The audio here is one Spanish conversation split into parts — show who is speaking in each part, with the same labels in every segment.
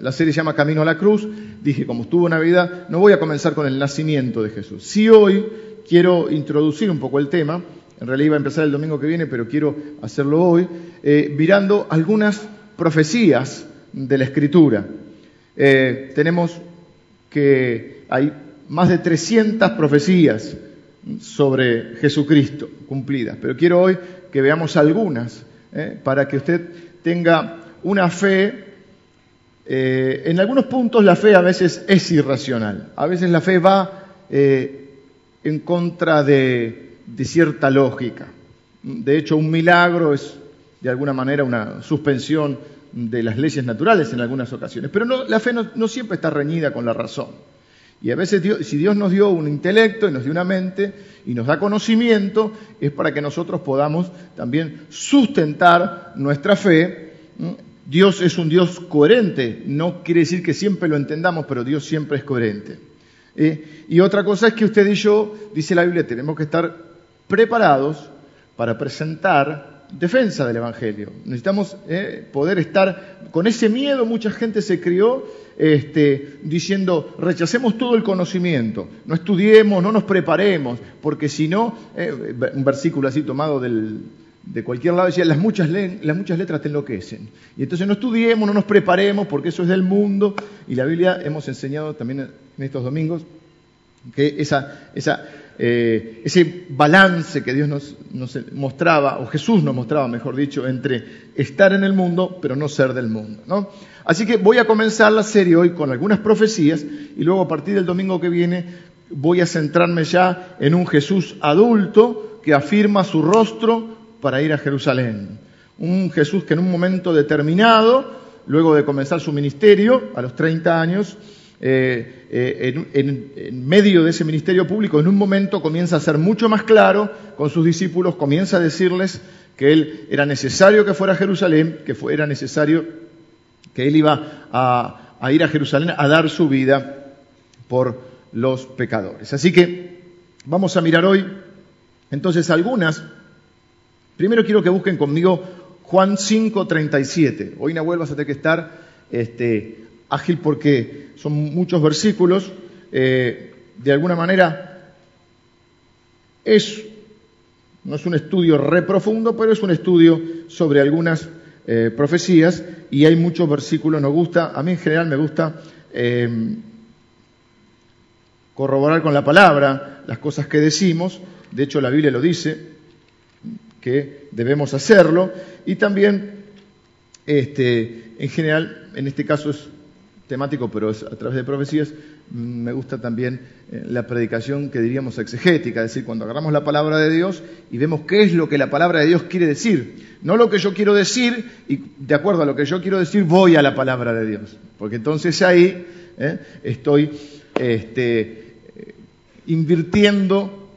Speaker 1: La serie se llama Camino a la Cruz. Dije, como estuvo Navidad, no voy a comenzar con el nacimiento de Jesús. Sí hoy quiero introducir un poco el tema. En realidad iba a empezar el domingo que viene, pero quiero hacerlo hoy, eh, mirando algunas profecías de la Escritura. Eh, tenemos que hay más de 300 profecías sobre Jesucristo cumplidas, pero quiero hoy que veamos algunas eh, para que usted tenga una fe eh, en algunos puntos la fe a veces es irracional, a veces la fe va eh, en contra de, cierta lógica. De hecho, un milagro es de alguna manera una suspensión de las leyes naturales en algunas ocasiones, pero la fe no, siempre está reñida con la razón. Y a veces si Dios nos dio un intelecto y nos dio una mente y nos da conocimiento, es para que nosotros podamos también sustentar nuestra fe Dios es un Dios coherente, no quiere decir que siempre lo entendamos, pero Dios siempre es coherente. Eh, y otra cosa es que usted y yo, dice la Biblia, tenemos que estar preparados para presentar defensa del Evangelio. Necesitamos eh, poder estar con ese miedo. Mucha gente se crió este, diciendo, rechacemos todo el conocimiento, no estudiemos, no nos preparemos, porque si no, eh, un versículo así tomado del, de cualquier lado decía, las muchas, las muchas letras te enloquecen. Y entonces no estudiemos, no nos preparemos, porque eso es del mundo. Y la Biblia hemos enseñado también en estos domingos que esa, eh, ese balance que Dios nos, mostraba, o Jesús nos mostraba, mejor dicho, entre estar en el mundo, pero no ser del mundo. Así que voy a comenzar la serie hoy con algunas profecías y luego a partir del domingo que viene voy a centrarme ya en un Jesús adulto que afirma su rostro para ir a Jerusalén. Un Jesús que en un momento determinado, luego de comenzar su ministerio, a los 30 años, eh, eh, en, medio de ese ministerio público, en un momento comienza a ser mucho más claro con sus discípulos, comienza a decirles que él era necesario que fuera a Jerusalén, que era necesario que él iba a ir a Jerusalén a dar su vida por los pecadores. Así que vamos a mirar hoy entonces algunas Primero quiero que busquen conmigo Juan 5:37. Hoy Nahuel vas a tener que estar este, ágil porque son muchos versículos. Eh, de alguna manera es, no es un estudio re profundo, pero es un estudio sobre algunas eh, profecías y hay muchos versículos. Nos gusta, a mí en general me gusta eh, corroborar con la palabra las cosas que decimos. De hecho, la Biblia lo dice que debemos hacerlo. Y también, este, en general, en este caso es temático, pero es a través de profecías, mm, me gusta también eh, la predicación que diríamos exegética, es decir, cuando agarramos la palabra de Dios y vemos qué es lo que la palabra de Dios quiere decir, no lo que yo quiero decir y de acuerdo a lo que yo quiero decir voy a la palabra de Dios, porque entonces ahí eh, estoy este, eh, invirtiendo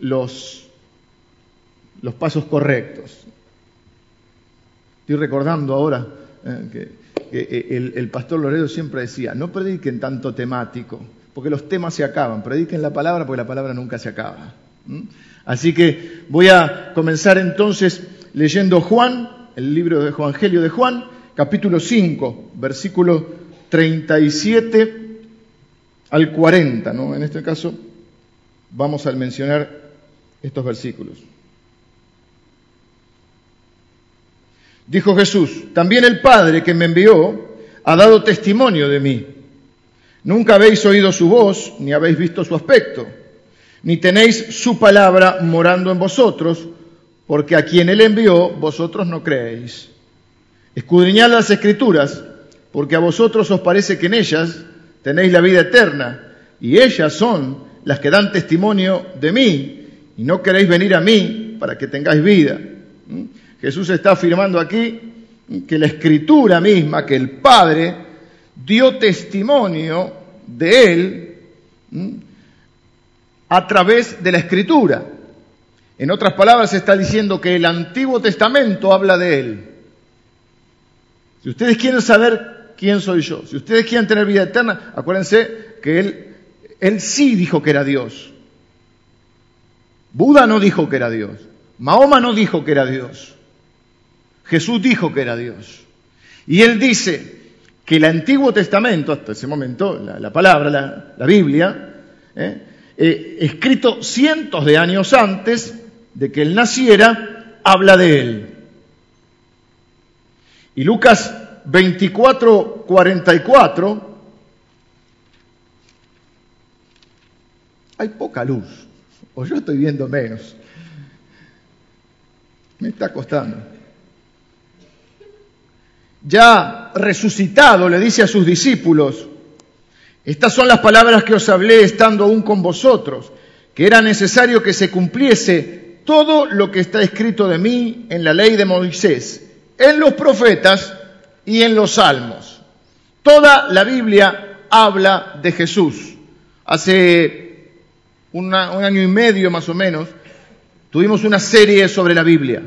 Speaker 1: los los pasos correctos. Estoy recordando ahora eh, que, eh, el, pastor Loredo siempre decía, no prediquen tanto temático, porque los temas se acaban, prediquen la palabra porque la palabra nunca se acaba. Así que voy a comenzar entonces leyendo Juan, el libro de Evangelio de Juan, capítulo 5, versículo 37 al 40. ¿no? En este caso vamos a mencionar estos versículos. Dijo Jesús, también el Padre que me envió ha dado testimonio de mí. Nunca habéis oído su voz, ni habéis visto su aspecto, ni tenéis su palabra morando en vosotros, porque a quien él envió vosotros no creéis. Escudriñad las escrituras, porque a vosotros os parece que en ellas tenéis la vida eterna, y ellas son las que dan testimonio de mí, y no queréis venir a mí para que tengáis vida. Jesús está afirmando aquí que la escritura misma, que el Padre dio testimonio de Él a través de la escritura. En otras palabras, está diciendo que el Antiguo Testamento habla de Él. Si ustedes quieren saber quién soy yo, si ustedes quieren tener vida eterna, acuérdense que Él, él sí dijo que era Dios. Buda no dijo que era Dios. Mahoma no dijo que era Dios. Jesús dijo que era Dios. Y él dice que el Antiguo Testamento, hasta ese momento, la, palabra, la, Biblia, ¿eh? Eh, escrito cientos de años antes de que él naciera, habla de él. Y Lucas 24, 44, hay poca luz, o yo estoy viendo menos. Me está costando. Ya resucitado, le dice a sus discípulos, estas son las palabras que os hablé estando aún con vosotros, que era necesario que se cumpliese todo lo que está escrito de mí en la ley de Moisés, en los profetas y en los salmos. Toda la Biblia habla de Jesús. Hace un año y medio más o menos tuvimos una serie sobre la Biblia.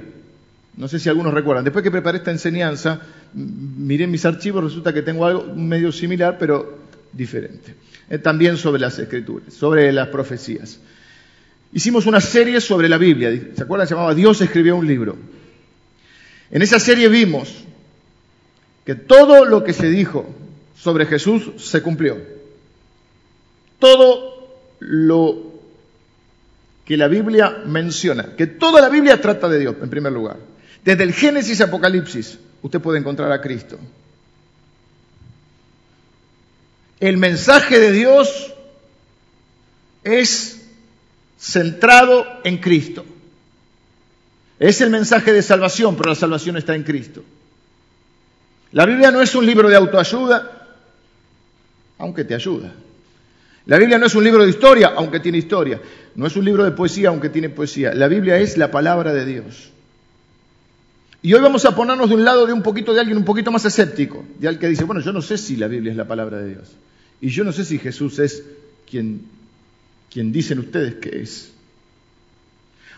Speaker 1: No sé si algunos recuerdan. Después que preparé esta enseñanza, miré mis archivos, resulta que tengo algo medio similar, pero diferente. Eh, también sobre las escrituras, sobre las profecías. Hicimos una serie sobre la Biblia. ¿Se acuerdan? Se llamaba Dios escribió un libro. En esa serie vimos que todo lo que se dijo sobre Jesús se cumplió. Todo lo que la Biblia menciona, que toda la Biblia trata de Dios, en primer lugar. Desde el Génesis a Apocalipsis, usted puede encontrar a Cristo. El mensaje de Dios es centrado en Cristo. Es el mensaje de salvación, pero la salvación está en Cristo. La Biblia no es un libro de autoayuda, aunque te ayuda. La Biblia no es un libro de historia, aunque tiene historia. No es un libro de poesía, aunque tiene poesía. La Biblia es la palabra de Dios. Y hoy vamos a ponernos de un lado de un poquito de alguien un poquito más escéptico, de alguien que dice, bueno, yo no sé si la Biblia es la palabra de Dios. Y yo no sé si Jesús es quien, quien dicen ustedes que es.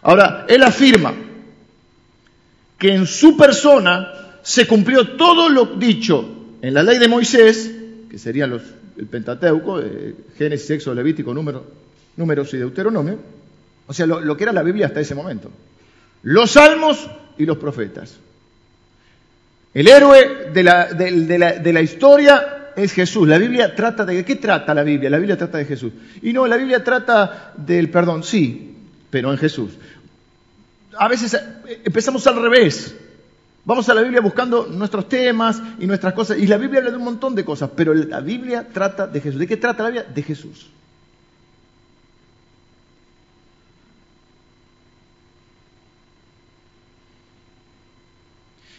Speaker 1: Ahora, él afirma que en su persona se cumplió todo lo dicho en la ley de Moisés, que serían los, el Pentateuco, eh, Génesis, Éxodo, Levítico, número, Números y Deuteronomio, o sea, lo, que era la Biblia hasta ese momento. Los salmos y los profetas. El héroe de la, de la historia es Jesús. La Biblia trata de... ¿Qué trata la Biblia? La Biblia trata de Jesús. Y no, la Biblia trata del perdón, sí, pero en Jesús. A veces eh, empezamos al revés. Vamos a la Biblia buscando nuestros temas y nuestras cosas. Y la Biblia habla de un montón de cosas, pero la Biblia trata de Jesús. ¿De qué trata la Biblia? De Jesús.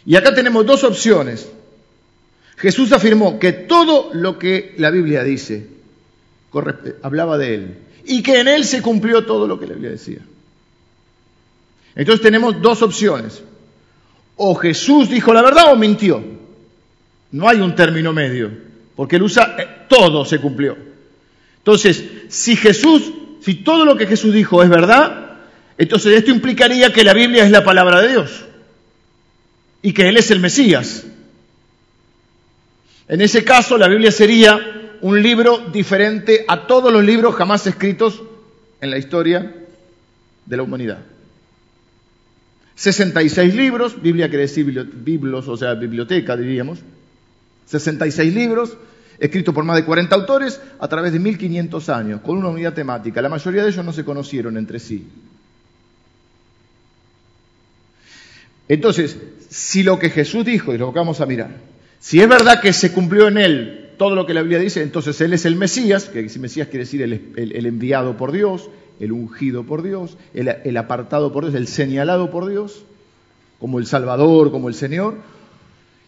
Speaker 1: Y acá tenemos dos opciones. Jesús afirmó que todo lo que la Biblia dice hablaba de Él y que en Él se cumplió todo lo que la Biblia decía. Entonces tenemos dos opciones. O Jesús dijo la verdad o mintió. No hay un término medio, porque Él usa eh, todo se cumplió. Entonces, si Jesús, si todo lo que Jesús dijo es verdad, entonces esto implicaría que la Biblia es la palabra de Dios y que Él es el Mesías. En ese caso, la Biblia sería un libro diferente a todos los libros jamás escritos en la historia de la humanidad. 66 libros, Biblia quiere decir biblos, o sea, biblioteca diríamos. 66 libros, escritos por más de 40 autores a través de 1500 años, con una unidad temática. La mayoría de ellos no se conocieron entre sí. Entonces, si lo que Jesús dijo, y lo que vamos a mirar, si es verdad que se cumplió en él todo lo que la Biblia dice, entonces él es el Mesías, que si Mesías quiere decir el, enviado por Dios, el ungido por Dios, el, apartado por Dios, el señalado por Dios, como el Salvador, como el Señor,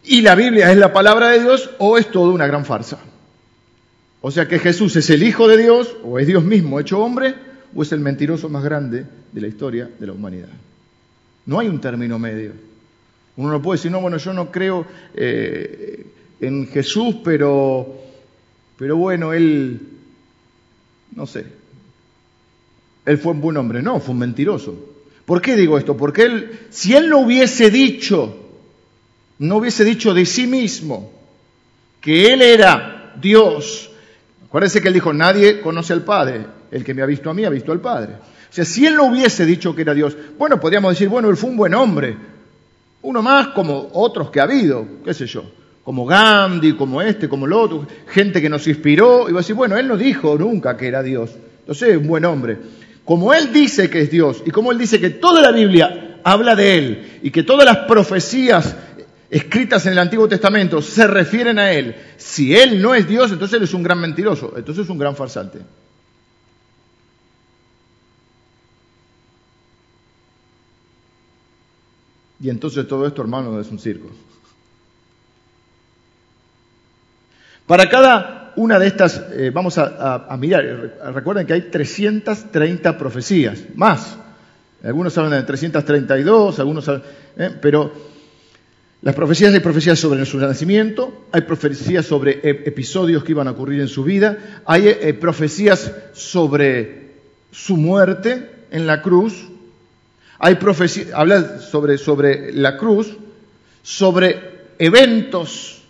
Speaker 1: y la Biblia es la palabra de Dios o es todo una gran farsa. O sea que Jesús es el Hijo de Dios, o es Dios mismo hecho hombre, o es el mentiroso más grande de la historia de la humanidad. No hay un término medio. Uno no puede decir, no, bueno, yo no creo eh, en Jesús, pero, pero bueno, él, no sé, él fue un buen hombre. No, fue un mentiroso. ¿Por qué digo esto? Porque él, si él no hubiese dicho, no hubiese dicho de sí mismo que él era Dios, acuérdense que él dijo, nadie conoce al Padre, el que me ha visto a mí ha visto al Padre. O sea, si él no hubiese dicho que era Dios, bueno, podríamos decir, bueno, él fue un buen hombre, uno más como otros que ha habido, qué sé yo. como Gandhi, como este, como el otro, gente que nos inspiró, y va a decir, bueno, él no dijo nunca que era Dios, entonces es un buen hombre. Como él dice que es Dios, y como él dice que toda la Biblia habla de él, y que todas las profecías escritas en el Antiguo Testamento se refieren a él, si él no es Dios, entonces él es un gran mentiroso, entonces es un gran farsante. Y entonces todo esto, hermano, es un circo. Para cada una de estas, eh, vamos a, mirar, recuerden que hay 330 profecías, más. Algunos hablan de 332, algunos hablan, eh, pero las profecías, hay profecías sobre su nacimiento, hay profecías sobre episodios que iban a ocurrir en su vida, hay eh, profecías sobre su muerte en la cruz, hay profecías, habla sobre, sobre la cruz, sobre eventos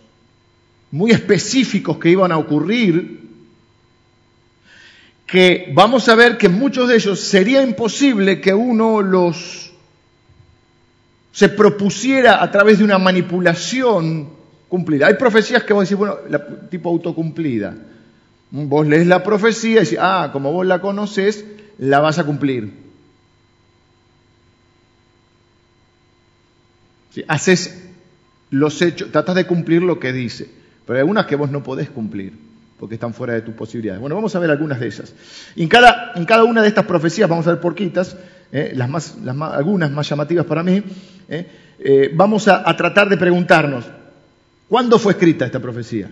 Speaker 1: muy específicos que iban a ocurrir, que vamos a ver que muchos de ellos sería imposible que uno los se propusiera a través de una manipulación cumplida. Hay profecías que vos decís, bueno, tipo autocumplida. Vos lees la profecía y decís, ah, como vos la conoces, la vas a cumplir. Haces los hechos, tratas de cumplir lo que dice pero hay algunas que vos no podés cumplir porque están fuera de tus posibilidades. Bueno, vamos a ver algunas de esas. en cada, una de estas profecías, vamos a ver porquitas, eh, las más, algunas más llamativas para mí, eh, eh, vamos a, tratar de preguntarnos, ¿cuándo fue escrita esta profecía?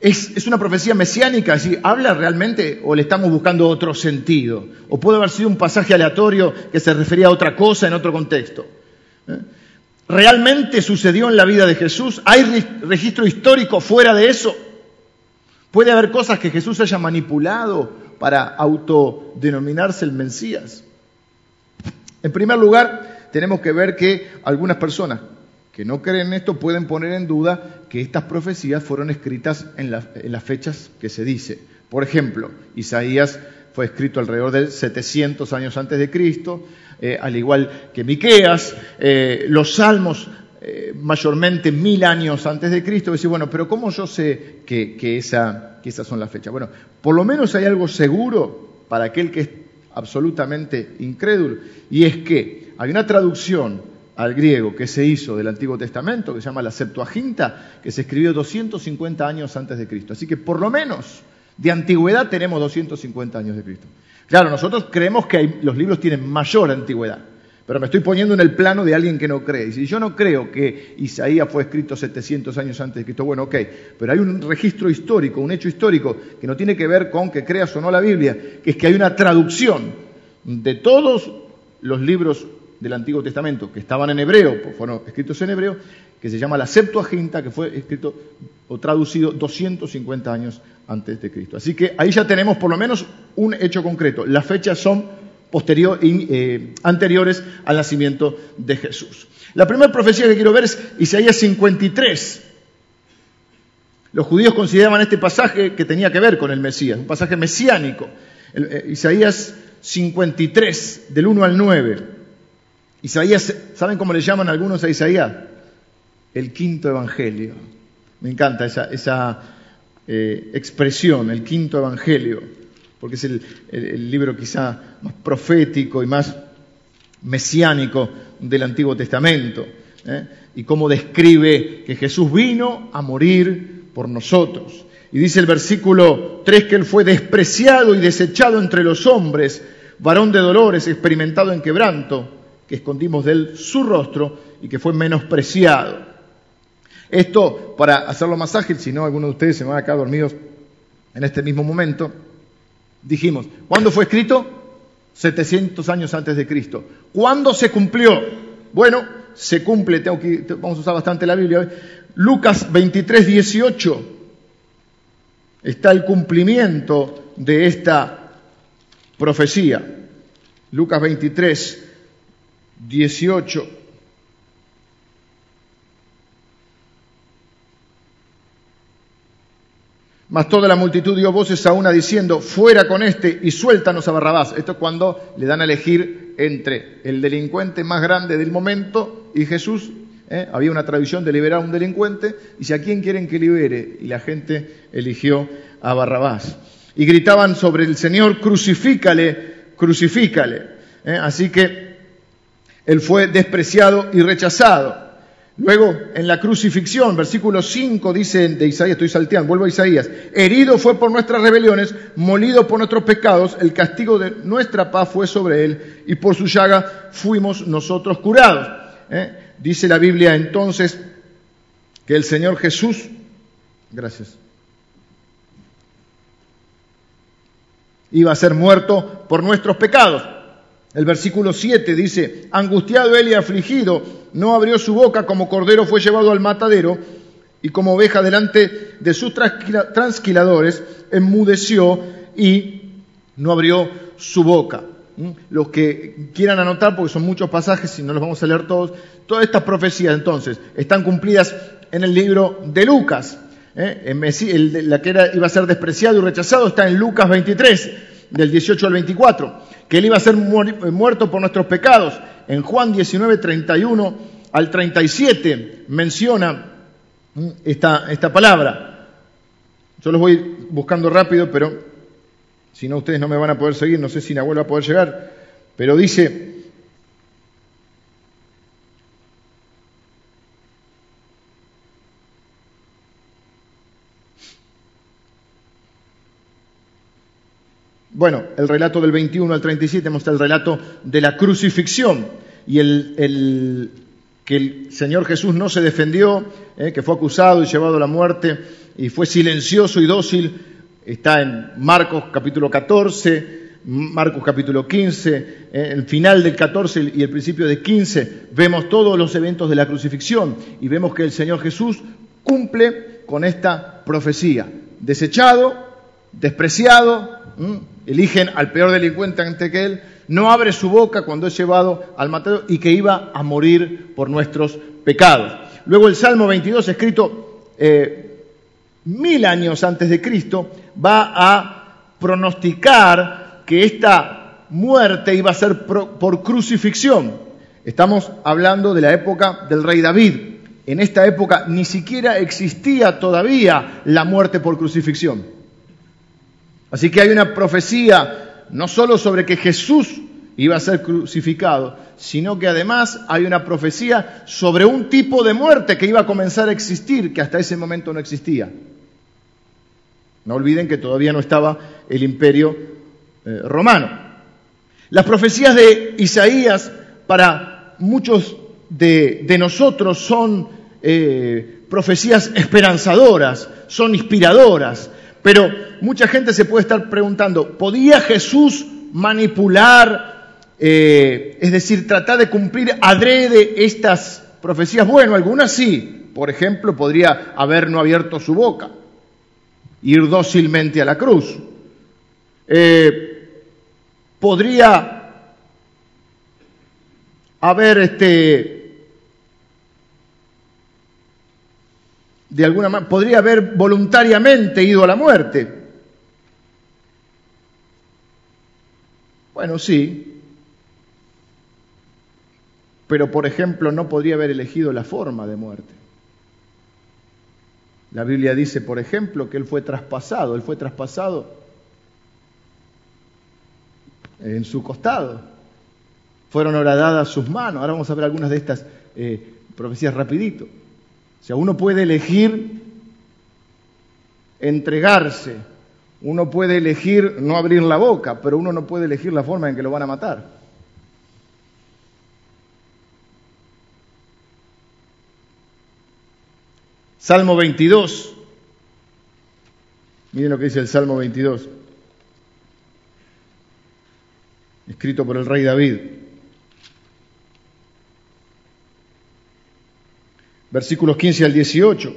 Speaker 1: ¿Es, una profecía mesiánica? ¿Habla realmente o le estamos buscando otro sentido? ¿O puede haber sido un pasaje aleatorio que se refería a otra cosa en otro contexto? ¿Realmente sucedió en la vida de Jesús? ¿Hay registro histórico fuera de eso? ¿Puede haber cosas que Jesús haya manipulado para autodenominarse el Mesías? En primer lugar, tenemos que ver que algunas personas que no creen en esto pueden poner en duda que estas profecías fueron escritas en, las fechas que se dice. Por ejemplo, Isaías fue escrito alrededor de 700 años antes de Cristo, eh, al igual que Miqueas, eh, los salmos eh, mayormente mil años antes de Cristo. Decir, bueno, pero ¿cómo yo sé que, esa, que esas son las fechas? Bueno, por lo menos hay algo seguro para aquel que es absolutamente incrédulo, y es que hay una traducción al griego que se hizo del Antiguo Testamento, que se llama la Septuaginta, que se escribió 250 años antes de Cristo. Así que por lo menos de antigüedad tenemos 250 años de Cristo. Claro, nosotros creemos que los libros tienen mayor antigüedad, pero me estoy poniendo en el plano de alguien que no cree. Y si yo no creo que Isaías fue escrito 700 años antes de Cristo, bueno, ok, pero hay un registro histórico, un hecho histórico que no tiene que ver con que creas o no la Biblia, que es que hay una traducción de todos los libros del Antiguo Testamento que estaban en hebreo, pues fueron escritos en hebreo, que se llama la Septuaginta, que fue escrito o traducido 250 años antes de Cristo. Así que ahí ya tenemos por lo menos un hecho concreto. Las fechas son eh, anteriores al nacimiento de Jesús. La primera profecía que quiero ver es Isaías 53. Los judíos consideraban este pasaje que tenía que ver con el Mesías, un pasaje mesiánico. Eh, Isaías 53, del 1 al 9. Isaías, ¿saben cómo le llaman algunos a Isaías? El quinto evangelio. Me encanta esa, eh, expresión, el quinto evangelio, porque es el, libro quizá más profético y más mesiánico del Antiguo Testamento, ¿eh? y cómo describe que Jesús vino a morir por nosotros. Y dice el versículo 3 que Él fue despreciado y desechado entre los hombres, varón de dolores, experimentado en quebranto, que escondimos de Él su rostro y que fue menospreciado. Esto, para hacerlo más ágil, si no, algunos de ustedes se van a quedar dormidos en este mismo momento, dijimos, ¿cuándo fue escrito? 700 años antes de Cristo. ¿Cuándo se cumplió? Bueno, se cumple, tengo que, vamos a usar bastante la Biblia hoy, Lucas 23, 18, está el cumplimiento de esta profecía. Lucas 23, 18. Mas toda la multitud dio voces a una diciendo, fuera con este y suéltanos a Barrabás. Esto es cuando le dan a elegir entre el delincuente más grande del momento y Jesús. ¿eh? Había una tradición de liberar a un delincuente y si a quién quieren que libere, y la gente eligió a Barrabás. Y gritaban sobre el Señor, crucifícale, crucifícale. ¿eh? Así que él fue despreciado y rechazado. Luego, en la crucifixión, versículo 5 dice de Isaías, estoy salteando, vuelvo a Isaías, herido fue por nuestras rebeliones, molido por nuestros pecados, el castigo de nuestra paz fue sobre él, y por su llaga fuimos nosotros curados. ¿eh? Dice la Biblia entonces que el Señor Jesús, gracias, iba a ser muerto por nuestros pecados. El versículo 7 dice, angustiado él y afligido, no abrió su boca como cordero fue llevado al matadero y como oveja delante de sus transquiladores, enmudeció y no abrió su boca. ¿Mm? Los que quieran anotar, porque son muchos pasajes y no los vamos a leer todos, todas estas profecías entonces están cumplidas en el libro de Lucas. ¿eh? la que era, iba a ser despreciado y rechazado está en Lucas 23, del 18 al 24, que él iba a ser muerto por nuestros pecados. En Juan 19, 31 al 37 menciona esta, esta palabra. Yo los voy buscando rápido, pero si no ustedes no me van a poder seguir, no sé si Nahuel va a poder llegar, pero dice, Bueno, el relato del 21 al 37 muestra el relato de la crucifixión y el, que el Señor Jesús no se defendió, eh, que fue acusado y llevado a la muerte y fue silencioso y dócil, está en Marcos capítulo 14, Marcos capítulo 15, eh, el final del 14 y el principio de 15, vemos todos los eventos de la crucifixión y vemos que el Señor Jesús cumple con esta profecía, desechado, despreciado, eligen al peor delincuente ante que él, no abre su boca cuando es llevado al matadero y que iba a morir por nuestros pecados. Luego el Salmo 22, escrito eh, mil años antes de Cristo, va a pronosticar que esta muerte iba a ser por crucifixión. Estamos hablando de la época del rey David. En esta época ni siquiera existía todavía la muerte por crucifixión. Así que hay una profecía no solo sobre que Jesús iba a ser crucificado, sino que además hay una profecía sobre un tipo de muerte que iba a comenzar a existir, que hasta ese momento no existía. No olviden que todavía no estaba el imperio eh, romano. Las profecías de Isaías para muchos de, nosotros son eh, profecías esperanzadoras, son inspiradoras, pero mucha gente se puede estar preguntando, ¿podía Jesús manipular, eh, es decir, tratar de cumplir adrede estas profecías? Bueno, algunas sí. Por ejemplo, podría haber no abierto su boca, ir dócilmente a la cruz. Eh, podría haber este, de alguna manera, podría haber voluntariamente ido a la muerte. Bueno, sí, pero por ejemplo no podría haber elegido la forma de muerte. La Biblia dice, por ejemplo, que él fue traspasado, él fue traspasado en su costado. Fueron horadadas sus manos. Ahora vamos a ver algunas de estas eh, profecías rapidito. O sea, uno puede elegir entregarse, uno puede elegir no abrir la boca, pero uno no puede elegir la forma en que lo van a matar. Salmo 22. Miren lo que dice el Salmo 22, escrito por el rey David. Versículos 15 al 18.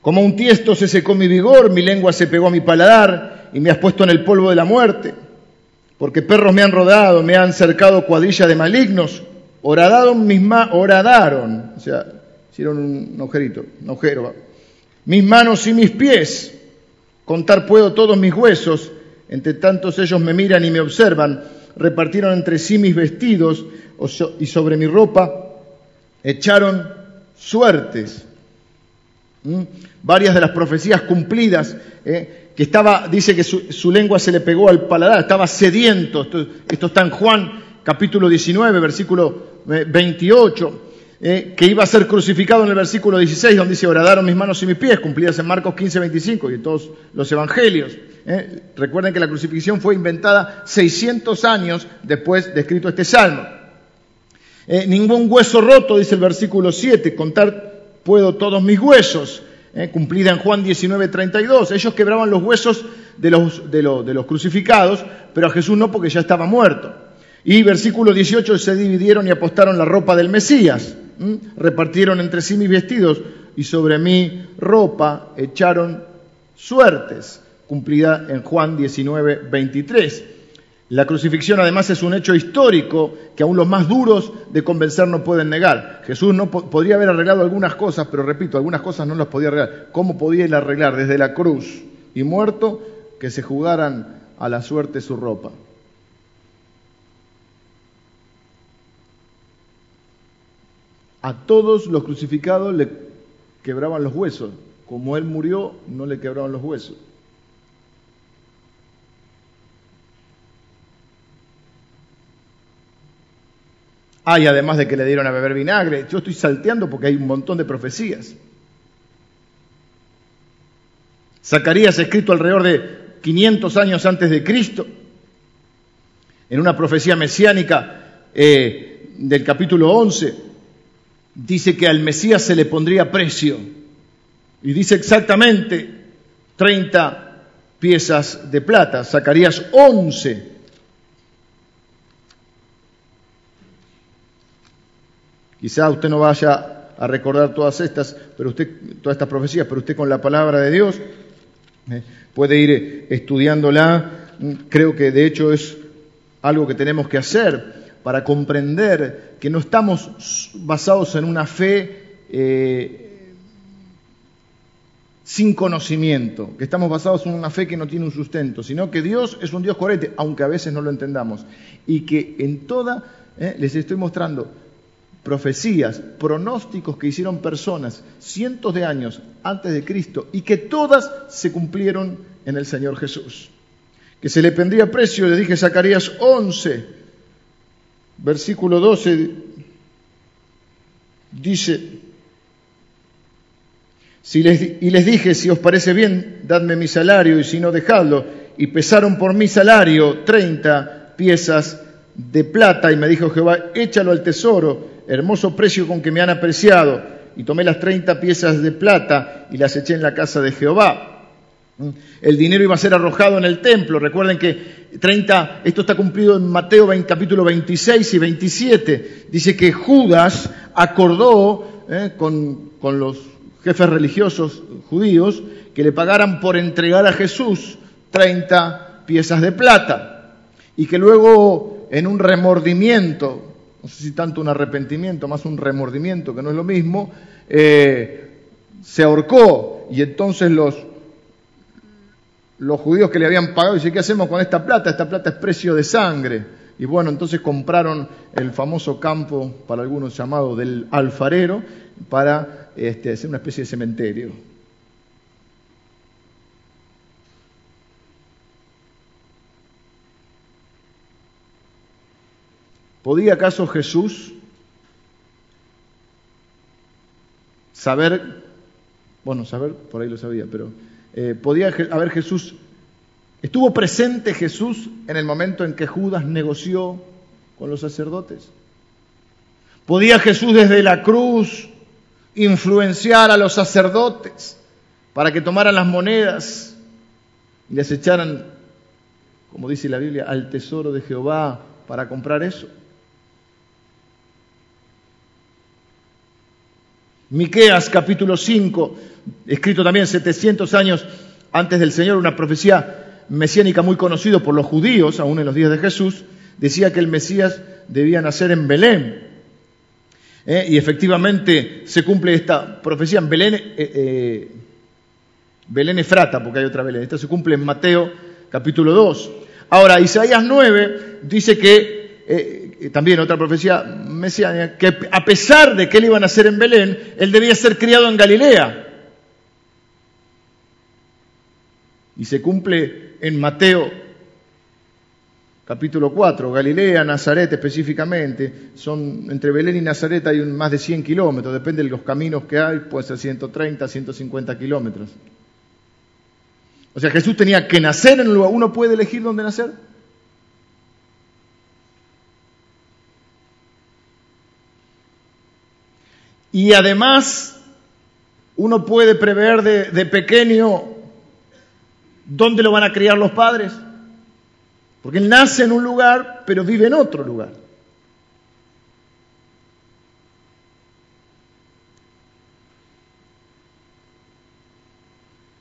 Speaker 1: Como un tiesto se secó mi vigor, mi lengua se pegó a mi paladar y me has puesto en el polvo de la muerte. Porque perros me han rodado, me han cercado cuadrilla de malignos, horadaron mis manos, horadaron, o sea, hicieron un agujerito, un mis manos y mis pies. Contar puedo todos mis huesos, Entre tantos ellos me miran y me observan, repartieron entre sí mis vestidos y sobre mi ropa echaron suertes. Varias de las profecías cumplidas, ¿eh? que estaba, dice que su, lengua se le pegó al paladar, estaba sediento. Esto, está en Juan capítulo 19, versículo 28. Eh, ¿eh? que iba a ser crucificado en el versículo 16, donde dice, horadaron mis manos y mis pies, cumplidas en Marcos 15, 25 y en todos los evangelios. Recuerden que la crucifixión fue inventada 600 años después de escrito este salmo. Eh, ningún hueso roto, dice el versículo 7, contar puedo todos mis huesos, eh, cumplida en Juan 19, 32. Ellos quebraban los huesos de los, de, los crucificados, pero a Jesús no porque ya estaba muerto. Y versículo 18, se dividieron y apostaron la ropa del Mesías, repartieron entre sí mis vestidos y sobre mi ropa echaron suertes cumplida en Juan 19, 23. La crucifixión además es un hecho histórico que aún los más duros de convencer no pueden negar. Jesús no podría haber arreglado algunas cosas, pero repito, algunas cosas no las podía arreglar. ¿Cómo podía él arreglar desde la cruz y muerto que se jugaran a la suerte su ropa? A todos los crucificados le quebraban los huesos. Como él murió, no le quebraban los huesos. Hay además de que le dieron a beber vinagre. Yo estoy salteando porque hay un montón de profecías. Zacarías, escrito alrededor de 500 años antes de Cristo, en una profecía mesiánica eh, del capítulo 11, dice que al Mesías se le pondría precio. Y dice exactamente 30 piezas de plata. Zacarías 11, Quizá usted no vaya a recordar todas estas, pero usted, todas estas profecías, pero usted con la palabra de Dios eh, puede ir eh, estudiándola. Creo que de hecho es algo que tenemos que hacer para comprender que no estamos basados en una fe eh, sin conocimiento, que estamos basados en una fe que no tiene un sustento, sino que Dios es un Dios coherente, aunque a veces no lo entendamos, y que en toda, les estoy mostrando, profecías, pronósticos que hicieron personas cientos de años antes de Cristo y que todas se cumplieron en el Señor Jesús. Que se le pendría precio, le dije Zacarías 11, versículo 12, dice, si les, y les dije, si os parece bien, dadme mi salario y si no, dejadlo. Y pesaron por mi salario 30 piezas de plata y me dijo Jehová, échalo al tesoro hermoso precio con que me han apreciado, y tomé las 30 piezas de plata y las eché en la casa de Jehová. El dinero iba a ser arrojado en el templo. Recuerden que 30, esto está cumplido en Mateo capítulo 26 y 27. Dice que Judas acordó eh, con, con los jefes religiosos judíos que le pagaran por entregar a Jesús 30 piezas de plata y que luego en un remordimiento no sé si tanto un arrepentimiento, más un remordimiento, que no es lo mismo, eh, se ahorcó y entonces los, los judíos que le habían pagado dicen, ¿qué hacemos con esta plata? Esta plata es precio de sangre. Y bueno, entonces compraron el famoso campo, para algunos llamado del alfarero, para este, hacer una especie de cementerio. ¿Podía acaso Jesús saber, bueno, saber, por ahí lo sabía, pero eh, podía haber Jesús, estuvo presente Jesús en el momento en que Judas negoció con los sacerdotes? ¿Podía Jesús desde la cruz influenciar a los sacerdotes para que tomaran las monedas y les echaran, como dice la Biblia, al tesoro de Jehová para comprar eso? Miqueas capítulo 5, escrito también 700 años antes del Señor, una profecía mesiánica muy conocida por los judíos, aún en los días de Jesús, decía que el Mesías debía nacer en Belén. ¿Eh? Y efectivamente se cumple esta profecía en Belén, eh, eh, Belén Efrata, porque hay otra Belén. Esta se cumple en Mateo capítulo 2. Ahora, Isaías 9 dice que, eh, también otra profecía mesiánica, que a pesar de que él iba a nacer en Belén, él debía ser criado en Galilea. Y se cumple en Mateo capítulo 4, Galilea, Nazaret específicamente, son entre Belén y Nazaret hay más de 100 kilómetros, depende de los caminos que hay, puede ser 130, 150 kilómetros. O sea, Jesús tenía que nacer en un lugar, ¿uno puede elegir dónde nacer? Y además, uno puede prever de, pequeño dónde lo van a criar los padres. Porque él nace en un lugar, pero vive en otro lugar.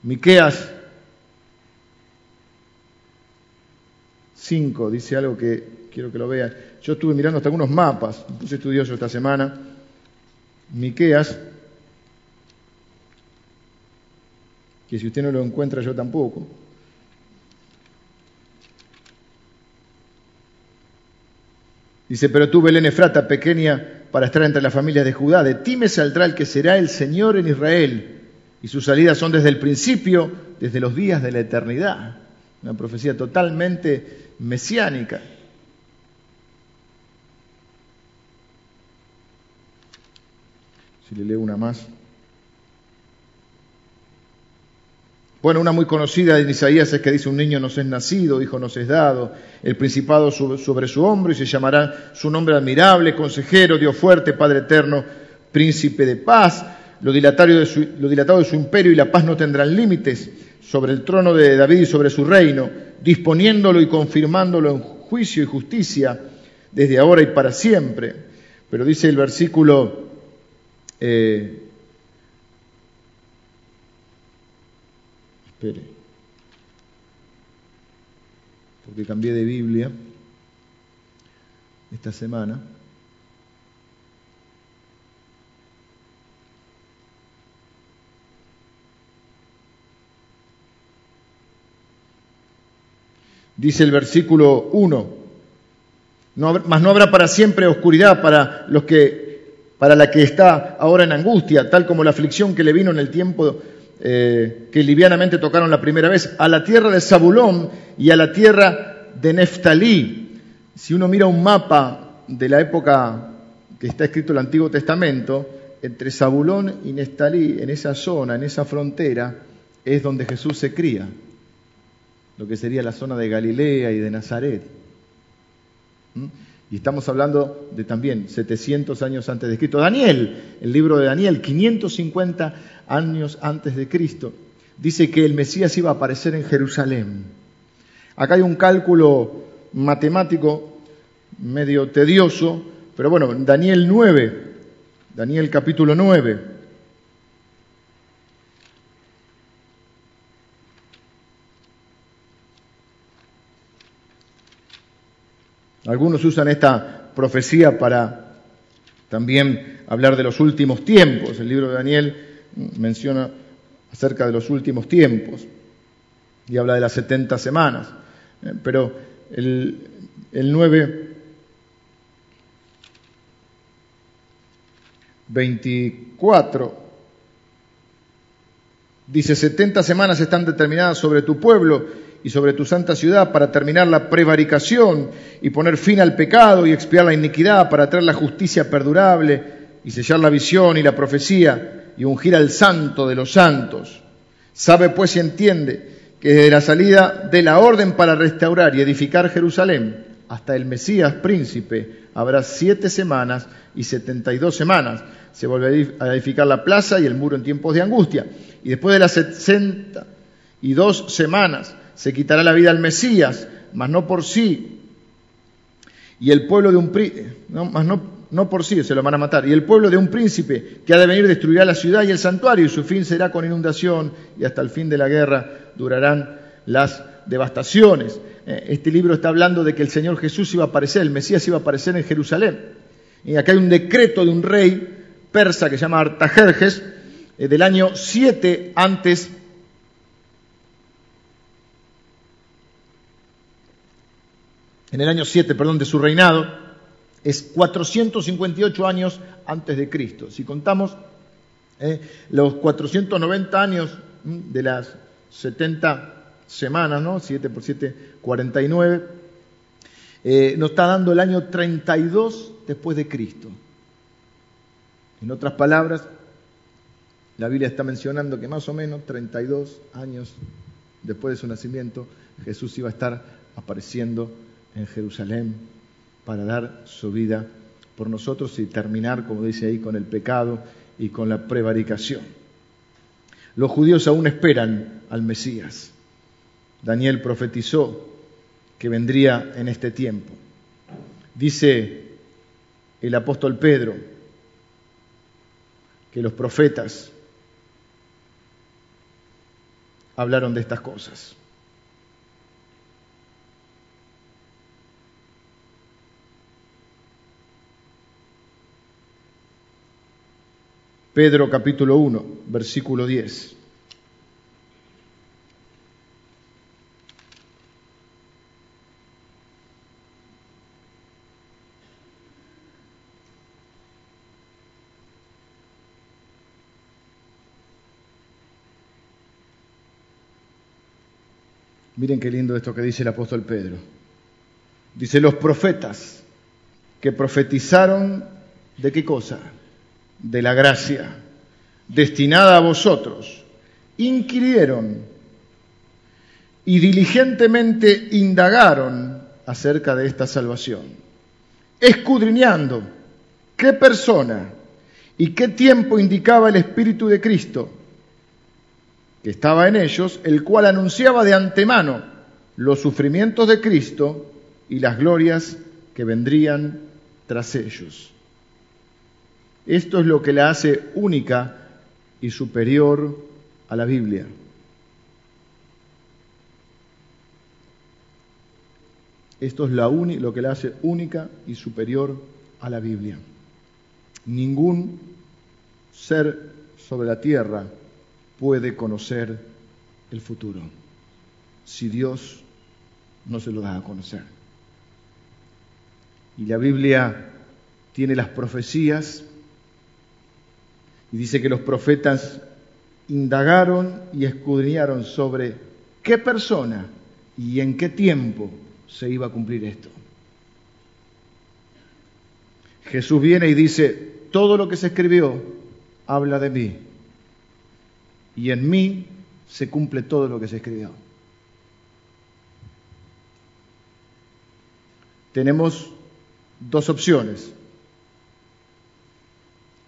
Speaker 1: Miqueas 5 dice algo que quiero que lo vean. Yo estuve mirando hasta algunos mapas, puse estudioso esta semana. Miqueas, que si usted no lo encuentra yo tampoco. Dice, pero tú, Belén Efrata, pequeña para estar entre las familias de Judá, de ti me saldrá el que será el Señor en Israel, y sus salidas son desde el principio, desde los días de la eternidad. Una profecía totalmente mesiánica. Si le leo una más. Bueno, una muy conocida de Isaías es que dice, un niño nos es nacido, hijo nos es dado, el principado sobre su hombro y se llamará su nombre admirable, consejero, Dios fuerte, Padre eterno, príncipe de paz. Lo dilatado, de su, lo dilatado de su imperio y la paz no tendrán límites sobre el trono de David y sobre su reino, disponiéndolo y confirmándolo en juicio y justicia desde ahora y para siempre. Pero dice el versículo eh, Espere. Porque cambié de Biblia esta semana. Dice el versículo 1, no, mas no habrá para siempre oscuridad para los que, para la que está ahora en angustia, tal como la aflicción que le vino en el tiempo eh, que livianamente tocaron la primera vez, a la tierra de Zabulón y a la tierra de Neftalí. Si uno mira un mapa de la época que está escrito el Antiguo Testamento, entre Zabulón y Neftalí, en esa zona, en esa frontera, es donde Jesús se cría, lo que sería la zona de Galilea y de Nazaret. ¿Mm? Y estamos hablando de también 700 años antes de Cristo. Daniel, el libro de Daniel, 550 años antes de Cristo, dice que el Mesías iba a aparecer en Jerusalén. Acá hay un cálculo matemático medio tedioso, pero bueno, Daniel 9, Daniel capítulo 9. Algunos usan esta profecía para también hablar de los últimos tiempos. El libro de Daniel menciona acerca de los últimos tiempos y habla de las 70 semanas. Eh, pero el, el 9, 24 dice, 70 semanas están determinadas sobre tu pueblo y sobre tu santa ciudad para terminar la prevaricación y poner fin al pecado y expiar la iniquidad, para traer la justicia perdurable y sellar la visión y la profecía y ungir al santo de los santos. Sabe pues y entiende que desde la salida de la orden para restaurar y edificar Jerusalén hasta el Mesías príncipe habrá siete semanas y setenta y dos semanas. Se vuelve a edificar la plaza y el muro en tiempos de angustia. Y después de las sesenta y dos semanas se quitará la vida al Mesías, mas no por sí. Y el pueblo de un príncipe, no, no, no por sí, se lo van a matar. Y el pueblo de un príncipe que ha de venir destruirá la ciudad y el santuario, y su fin será con inundación, y hasta el fin de la guerra durarán las devastaciones. Eh, este libro está hablando de que el Señor Jesús iba a aparecer, el Mesías iba a aparecer en Jerusalén. Y acá hay un decreto de un rey persa que se llama Artajerjes, eh, del año 7 antes en el año 7, perdón, de su reinado, es 458 años antes de Cristo. Si contamos eh, los 490 años de las 70 semanas, ¿no? 7 por 7, 49, eh, nos está dando el año 32 después de Cristo. En otras palabras, la Biblia está mencionando que más o menos 32 años después de su nacimiento, Jesús iba a estar apareciendo en Jerusalén para dar su vida por nosotros y terminar, como dice ahí, con el pecado y con la prevaricación. Los judíos aún esperan al Mesías. Daniel profetizó que vendría en este tiempo. Dice el apóstol Pedro que los profetas hablaron de estas cosas. Pedro capítulo 1, versículo 10. Miren qué lindo esto que dice el apóstol Pedro. Dice, los profetas que profetizaron de qué cosa? De la gracia destinada a vosotros, inquirieron y diligentemente indagaron acerca de esta salvación, escudriñando qué persona y qué tiempo indicaba el Espíritu de Cristo que estaba en ellos, el cual anunciaba de antemano los sufrimientos de Cristo y las glorias que vendrían tras ellos. Esto es lo que la hace única y superior a la Biblia. Esto es lo que la hace única y superior a la Biblia. Ningún ser sobre la tierra puede conocer el futuro si Dios no se lo da a conocer. Y la Biblia tiene las profecías y dice que los profetas indagaron y escudriñaron sobre qué persona y en qué tiempo se iba a cumplir esto. Jesús viene y dice, todo lo que se escribió habla de mí y en mí se cumple todo lo que se escribió. Tenemos dos opciones.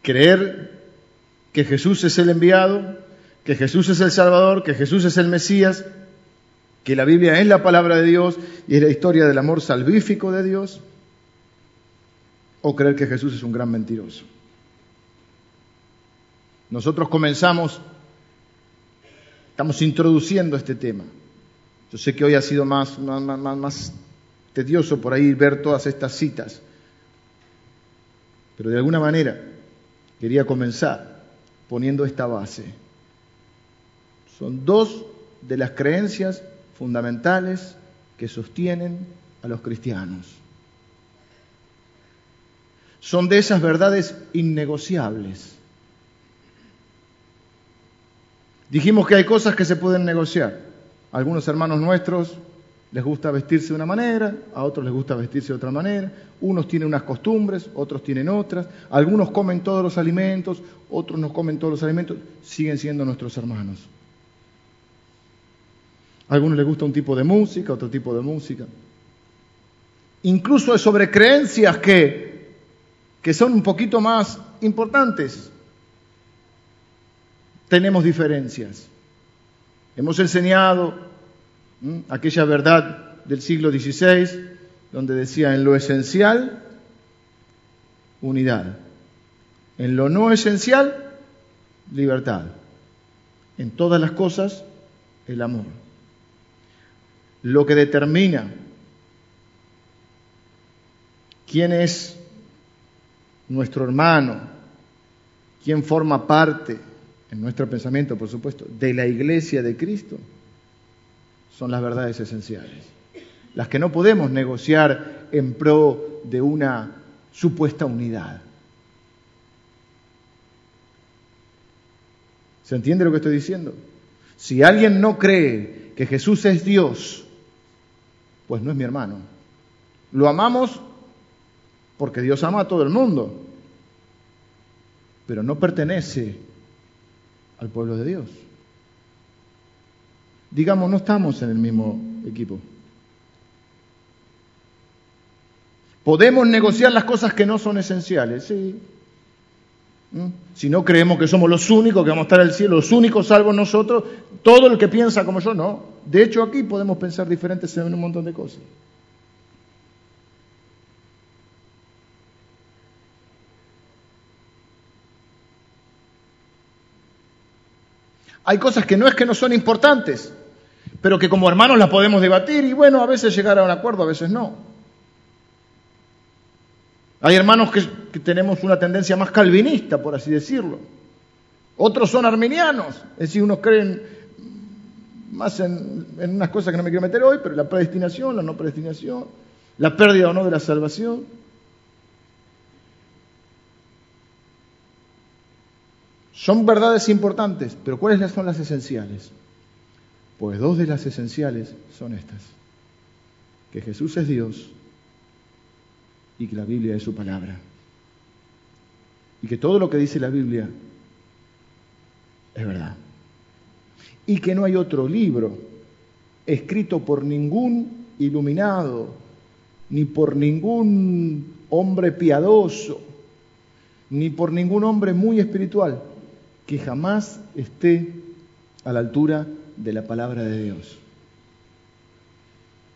Speaker 1: Creer que Jesús es el enviado, que Jesús es el Salvador, que Jesús es el Mesías, que la Biblia es la palabra de Dios y es la historia del amor salvífico de Dios, o creer que Jesús es un gran mentiroso. Nosotros comenzamos Estamos introduciendo este tema. Yo sé que hoy ha sido más, tedioso por ahí ver todas estas citas, pero de alguna manera quería comenzar poniendo esta base. Son dos de las creencias fundamentales que sostienen a los cristianos. Son de esas verdades innegociables Dijimos que hay cosas que se pueden negociar. Algunos hermanos nuestros les gusta vestirse de una manera, a otros les gusta vestirse de otra manera. Unos tienen unas costumbres, otros tienen otras. Algunos comen todos los alimentos, otros no comen todos los alimentos. Siguen siendo nuestros hermanos. A algunos les gusta un tipo de música, otro tipo de música. Incluso sobre creencias que, que son un poquito más importantes tenemos diferencias. Hemos enseñado aquella verdad del siglo XVI, donde decía en lo esencial, unidad. En lo no esencial, libertad. En todas las cosas, el amor. Lo que determina quién es nuestro hermano, quién forma parte en nuestro pensamiento, por supuesto, de la iglesia de Cristo, son las verdades esenciales. las que no podemos negociar en pro de una supuesta unidad. ¿Se entiende lo que estoy diciendo? Si alguien no cree que Jesús es Dios, pues no es mi hermano. Lo amamos porque Dios ama a todo el mundo, pero no pertenece al pueblo de Dios. Digamos, no estamos en el mismo equipo. Podemos negociar las cosas que no son esenciales, sí, ¿Mm? Si no creemos que somos los únicos que vamos a estar el cielo, los únicos salvos nosotros, todo el que piensa como yo, no. De hecho, aquí podemos pensar diferentes en un montón de cosas. Hay cosas que no es que no son importantes, pero que como hermanos las podemos debatir y bueno, a veces llegar a un acuerdo, a veces no. Hay hermanos que, tenemos una tendencia más calvinista, por así decirlo. Otros son arminianos, es decir, unos creen más en, en, unas cosas que no me quiero meter hoy, pero la predestinación, la no predestinación, la pérdida o no de la salvación. Son verdades importantes, pero ¿cuáles son las esenciales? Pues dos de las esenciales son estas. Que Jesús es Dios y que la Biblia es su palabra. Y que todo lo que dice la Biblia es verdad. Y que no hay otro libro escrito por ningún iluminado, ni por ningún hombre piadoso, ni por ningún hombre muy espiritual, que jamás esté a la altura de la palabra de Dios.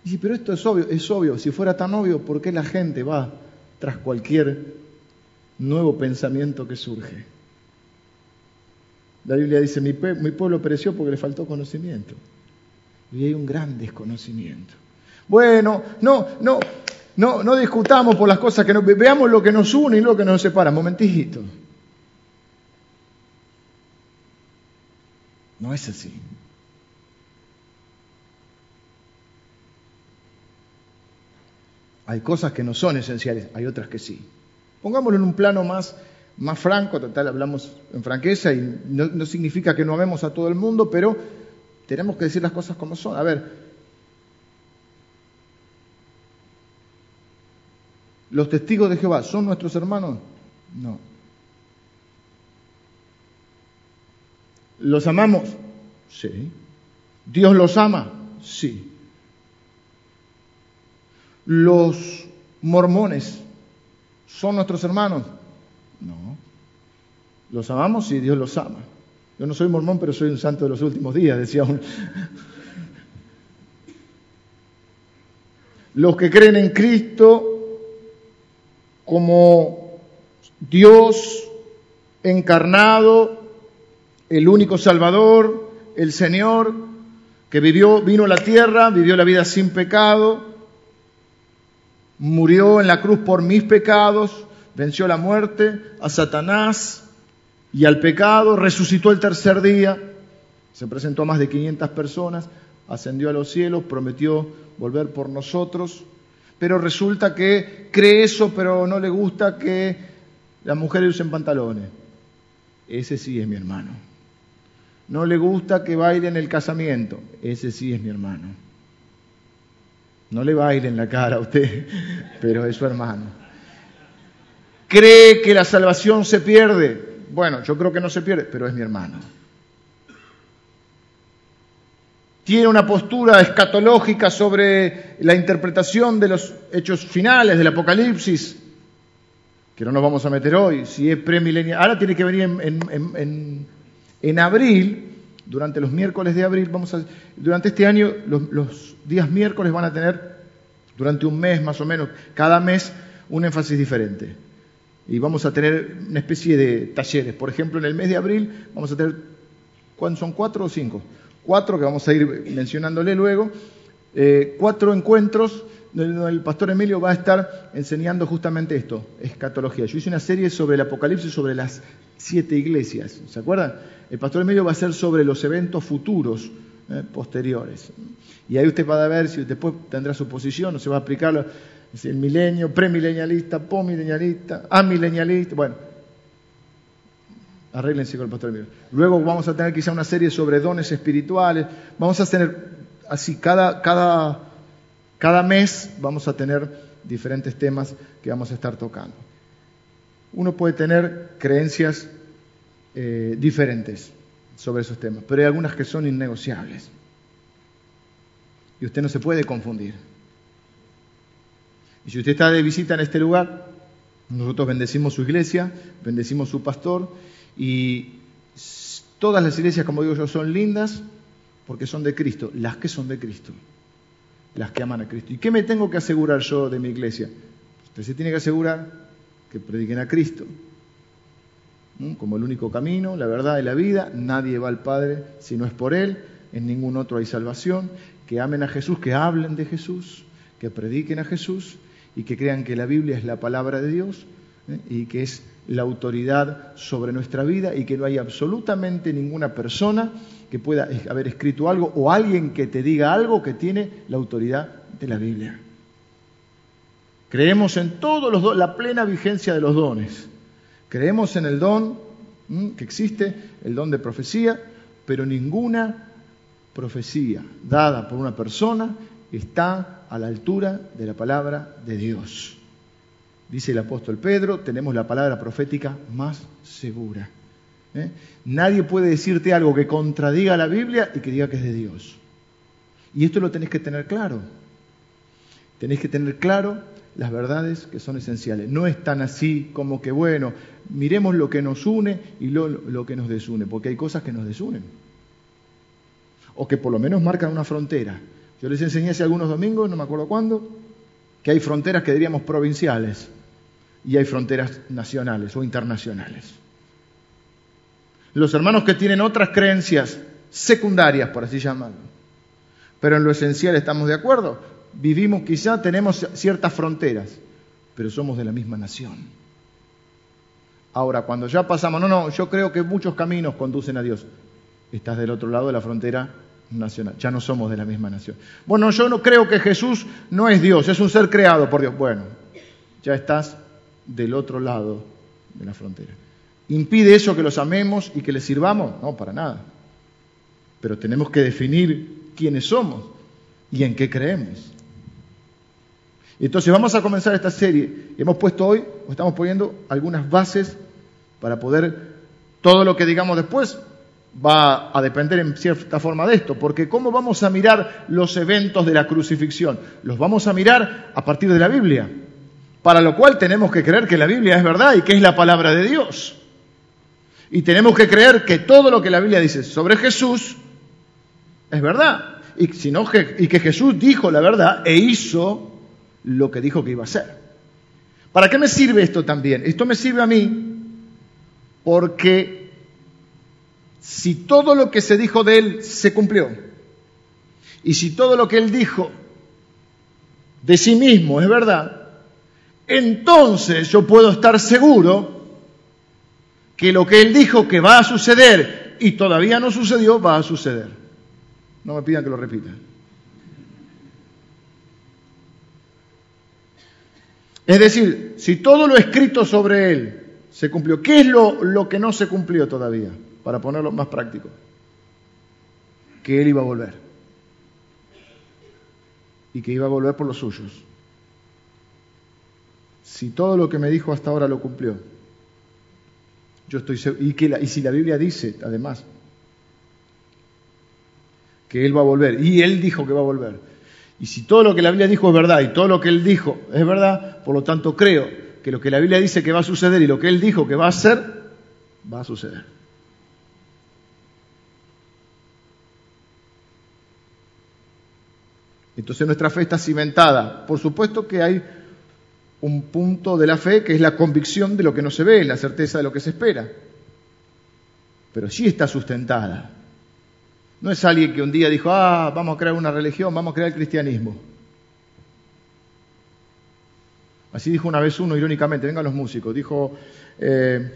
Speaker 1: Y pero esto es obvio, es obvio. Si fuera tan obvio, ¿por qué la gente va tras cualquier nuevo pensamiento que surge? La Biblia dice, mi, pueblo pereció porque le faltó conocimiento. Y hay un gran desconocimiento. Bueno, no, no, no, no discutamos por las cosas que nos... Veamos lo que nos une y lo que nos separa. Momentito. No es así. Hay cosas que no son esenciales, hay otras que sí. Pongámoslo en un plano más, más franco, total, hablamos en franqueza y no, significa que no amemos a todo el mundo, pero tenemos que decir las cosas como son. A ver, ¿los testigos de Jehová son nuestros hermanos? No. ¿Los amamos? Sí. ¿Dios los ama? Sí. ¿Los mormones son nuestros hermanos? No. Los amamos y Dios los ama. Yo no soy mormón, pero soy un santo de los últimos días, decía uno. Los que creen en Cristo como Dios encarnado, el único Salvador, el Señor, que vivió, vino a la tierra, vivió la vida sin pecado, murió en la cruz por mis pecados, venció la muerte, a Satanás y al pecado, resucitó el tercer día, se presentó a más de 500 personas, ascendió a los cielos, prometió volver por nosotros, pero resulta que cree eso, pero no le gusta que las mujeres usen pantalones. Ese sí es mi hermano. No le gusta que bailen el casamiento. Ese sí es mi hermano. No le baile en la cara a usted, pero es su hermano. ¿Cree que la salvación se pierde? Bueno, yo creo que no se pierde, pero es mi hermano. Tiene una postura escatológica sobre la interpretación de los hechos finales del Apocalipsis, que no nos vamos a meter hoy, si es premilenial. Ahora tiene que venir en, en abril durante los miércoles de abril, vamos a, durante este año los, días miércoles van a tener, durante un mes más o menos, cada mes un énfasis diferente. Y vamos a tener una especie de talleres. Por ejemplo, en el mes de abril vamos a tener, ¿cuántos son? ¿Cuatro o cinco? Cuatro que vamos a ir mencionándole luego. Eh, cuatro encuentros el pastor Emilio va a estar enseñando justamente esto, escatología. Yo hice una serie sobre el Apocalipsis, sobre las siete iglesias, ¿se acuerdan? El pastor Emilio va a ser sobre los eventos futuros eh, posteriores. Y ahí usted va a ver si después tendrá su posición, o se va a aplicar el milenio, premilenialista, pomilenialista, amilenialista, bueno, arréglense con el pastor Emilio. Luego vamos a tener quizá una serie sobre dones espirituales, vamos a tener así, cada, cada, cada mes vamos a tener diferentes temas que vamos a estar tocando. Uno puede tener creencias eh, diferentes sobre esos temas, pero hay algunas que son innegociables. Y usted no se puede confundir. Y si usted está de visita en este lugar, nosotros bendecimos su iglesia, bendecimos su pastor y todas las iglesias, como digo yo, son lindas porque son de Cristo, las que son de Cristo, las que aman a Cristo. ¿Y qué me tengo que asegurar yo de mi iglesia? Usted se tiene que asegurar que prediquen a Cristo como el único camino, la verdad y la vida. Nadie va al Padre si no es por Él, en ningún otro hay salvación. Que amen a Jesús, que hablen de Jesús, que prediquen a Jesús y que crean que la Biblia es la palabra de Dios ¿eh? y que es la autoridad sobre nuestra vida y que no hay absolutamente ninguna persona que pueda haber escrito algo o alguien que te diga algo que tiene la autoridad de la Biblia. Creemos en todos los la plena vigencia de los dones. Creemos en el don que existe, el don de profecía, pero ninguna profecía dada por una persona está a la altura de la palabra de Dios. Dice el apóstol Pedro, tenemos la palabra profética más segura. ¿Eh? Nadie puede decirte algo que contradiga la Biblia y que diga que es de Dios. Y esto lo tenéis que tener claro. Tenéis que tener claro las verdades que son esenciales. No es tan así como que, bueno, miremos lo que nos une y lo, lo, que nos desune, porque hay cosas que nos desunen. O que por lo menos marcan una frontera. Yo les enseñé hace algunos domingos, no me acuerdo cuándo, que hay fronteras que diríamos provinciales y hay fronteras nacionales o internacionales. Los hermanos que tienen otras creencias secundarias, por así llamarlo, pero en lo esencial estamos de acuerdo, vivimos quizá, tenemos ciertas fronteras, pero somos de la misma nación. Ahora, cuando ya pasamos, no, no, yo creo que muchos caminos conducen a Dios. Estás del otro lado de la frontera nacional. Ya no somos de la misma nación. Bueno, yo no creo que Jesús no es Dios, es un ser creado por Dios. Bueno, ya estás del otro lado de la frontera. ¿Impide eso que los amemos y que les sirvamos? No, para nada. Pero tenemos que definir quiénes somos y en qué creemos. Entonces vamos a comenzar esta serie. Hemos puesto hoy, o estamos poniendo algunas bases para poder, todo lo que digamos después, va a depender en cierta forma de esto, porque ¿cómo vamos a mirar los eventos de la crucifixión? Los vamos a mirar a partir de la Biblia, para lo cual tenemos que creer que la Biblia es verdad y que es la palabra de Dios. Y tenemos que creer que todo lo que la Biblia dice sobre Jesús es verdad, y, que Jesús dijo la verdad e hizo lo que dijo que iba a hacer. ¿Para qué me sirve esto también? Esto me sirve a mí porque si todo lo que se dijo de él se cumplió, y si todo lo que él dijo de sí mismo es verdad, entonces yo puedo estar seguro que lo que él dijo que va a suceder y todavía no sucedió, va a suceder. No me pidan que lo repita. Es decir, si todo lo escrito sobre él se cumplió, ¿qué es lo, lo que no se cumplió todavía? para ponerlo más práctico, que Él iba a volver. Y que iba a volver por los suyos. Si todo lo que me dijo hasta ahora lo cumplió, yo estoy y, que y si la Biblia dice, además, que Él va a volver, y Él dijo que va a volver, y si todo lo que la Biblia dijo es verdad, y todo lo que Él dijo es verdad, por lo tanto creo que lo que la Biblia dice que va a suceder y lo que Él dijo que va a hacer, va a suceder. Entonces nuestra fe está cimentada. Por supuesto que hay un punto de la fe que es la convicción de lo que no se ve, la certeza de lo que se espera. Pero sí está sustentada. No es alguien que un día dijo, ah, vamos a crear una religión, vamos a crear el cristianismo. Así dijo una vez uno irónicamente, vengan los músicos, dijo, eh,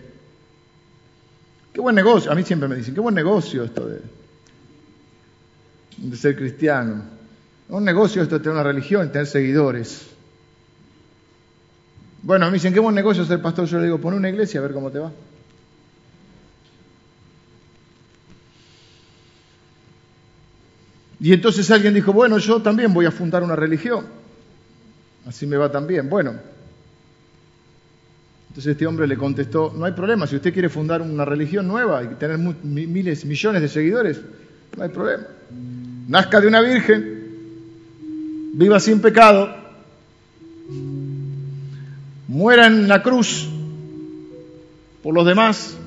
Speaker 1: qué buen negocio, a mí siempre me dicen, qué buen negocio esto de de ser cristiano. Un negocio esto es tener una religión, tener seguidores. Bueno, me dicen, qué buen negocio ser pastor. Yo le digo, pon una iglesia a ver cómo te va. Y entonces alguien dijo, bueno, yo también voy a fundar una religión. Así me va también. Bueno. Entonces este hombre le contestó, no hay problema, si usted quiere fundar una religión nueva y tener miles, millones de seguidores, no hay problema. Nazca de una virgen, viva sin pecado, muera en la cruz por los demás,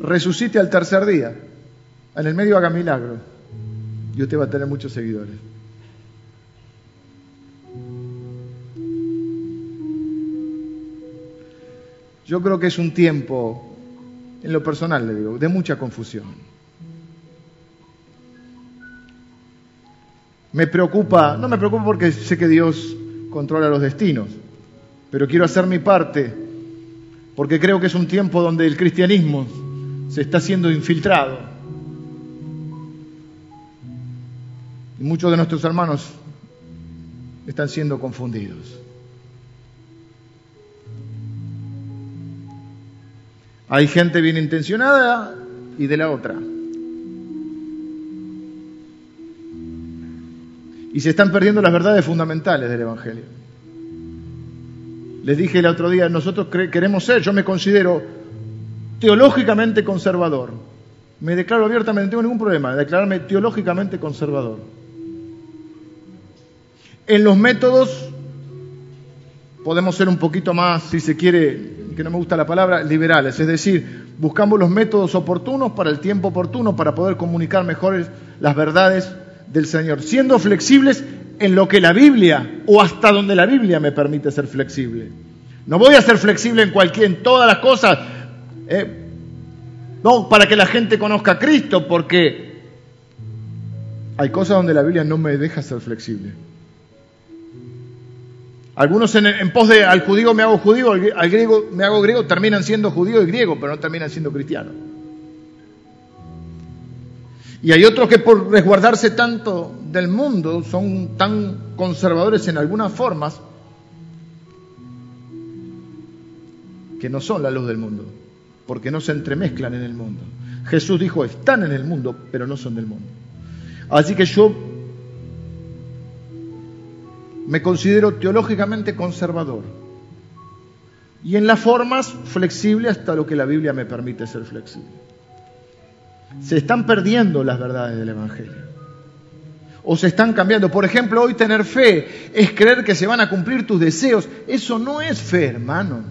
Speaker 1: resucite al tercer día, en el medio haga milagros y usted va a tener muchos seguidores. Yo creo que es un tiempo, en lo personal le digo, de mucha confusión. Me preocupa, no me preocupa porque sé que Dios controla los destinos, pero quiero hacer mi parte porque creo que es un tiempo donde el cristianismo se está siendo infiltrado Y muchos de nuestros hermanos están siendo confundidos. Hay gente bien intencionada y de la otra. Y se están perdiendo las verdades fundamentales del Evangelio. Les dije el otro día, nosotros queremos ser, yo me considero teológicamente conservador. Me declaro abiertamente, no tengo ningún problema de declararme teológicamente conservador. En los métodos podemos ser un poquito más, si se quiere, que no me gusta la palabra, liberales, es decir, buscamos los métodos oportunos para el tiempo oportuno para poder comunicar mejor las verdades del Señor, siendo flexibles en lo que la Biblia o hasta donde la Biblia me permite ser flexible. No voy a ser flexible en cualquier, en todas las cosas, eh, no para que la gente conozca a Cristo, porque hay cosas donde la Biblia no me deja ser flexible. Algunos en, pos de al judío me hago judío, al, griego me hago griego, terminan siendo judío y griego, pero no terminan siendo cristianos. Y hay otros que por resguardarse tanto del mundo son tan conservadores en algunas formas que no son la luz del mundo, porque no se entremezclan en el mundo. Jesús dijo, están en el mundo, pero no son del mundo. Así que yo me considero teológicamente conservador y en las formas flexible hasta lo que la Biblia me permite ser flexible. Se están perdiendo las verdades del Evangelio. O se están cambiando. Por ejemplo, hoy tener fe es creer que se van a cumplir tus deseos. Eso no es fe, hermano.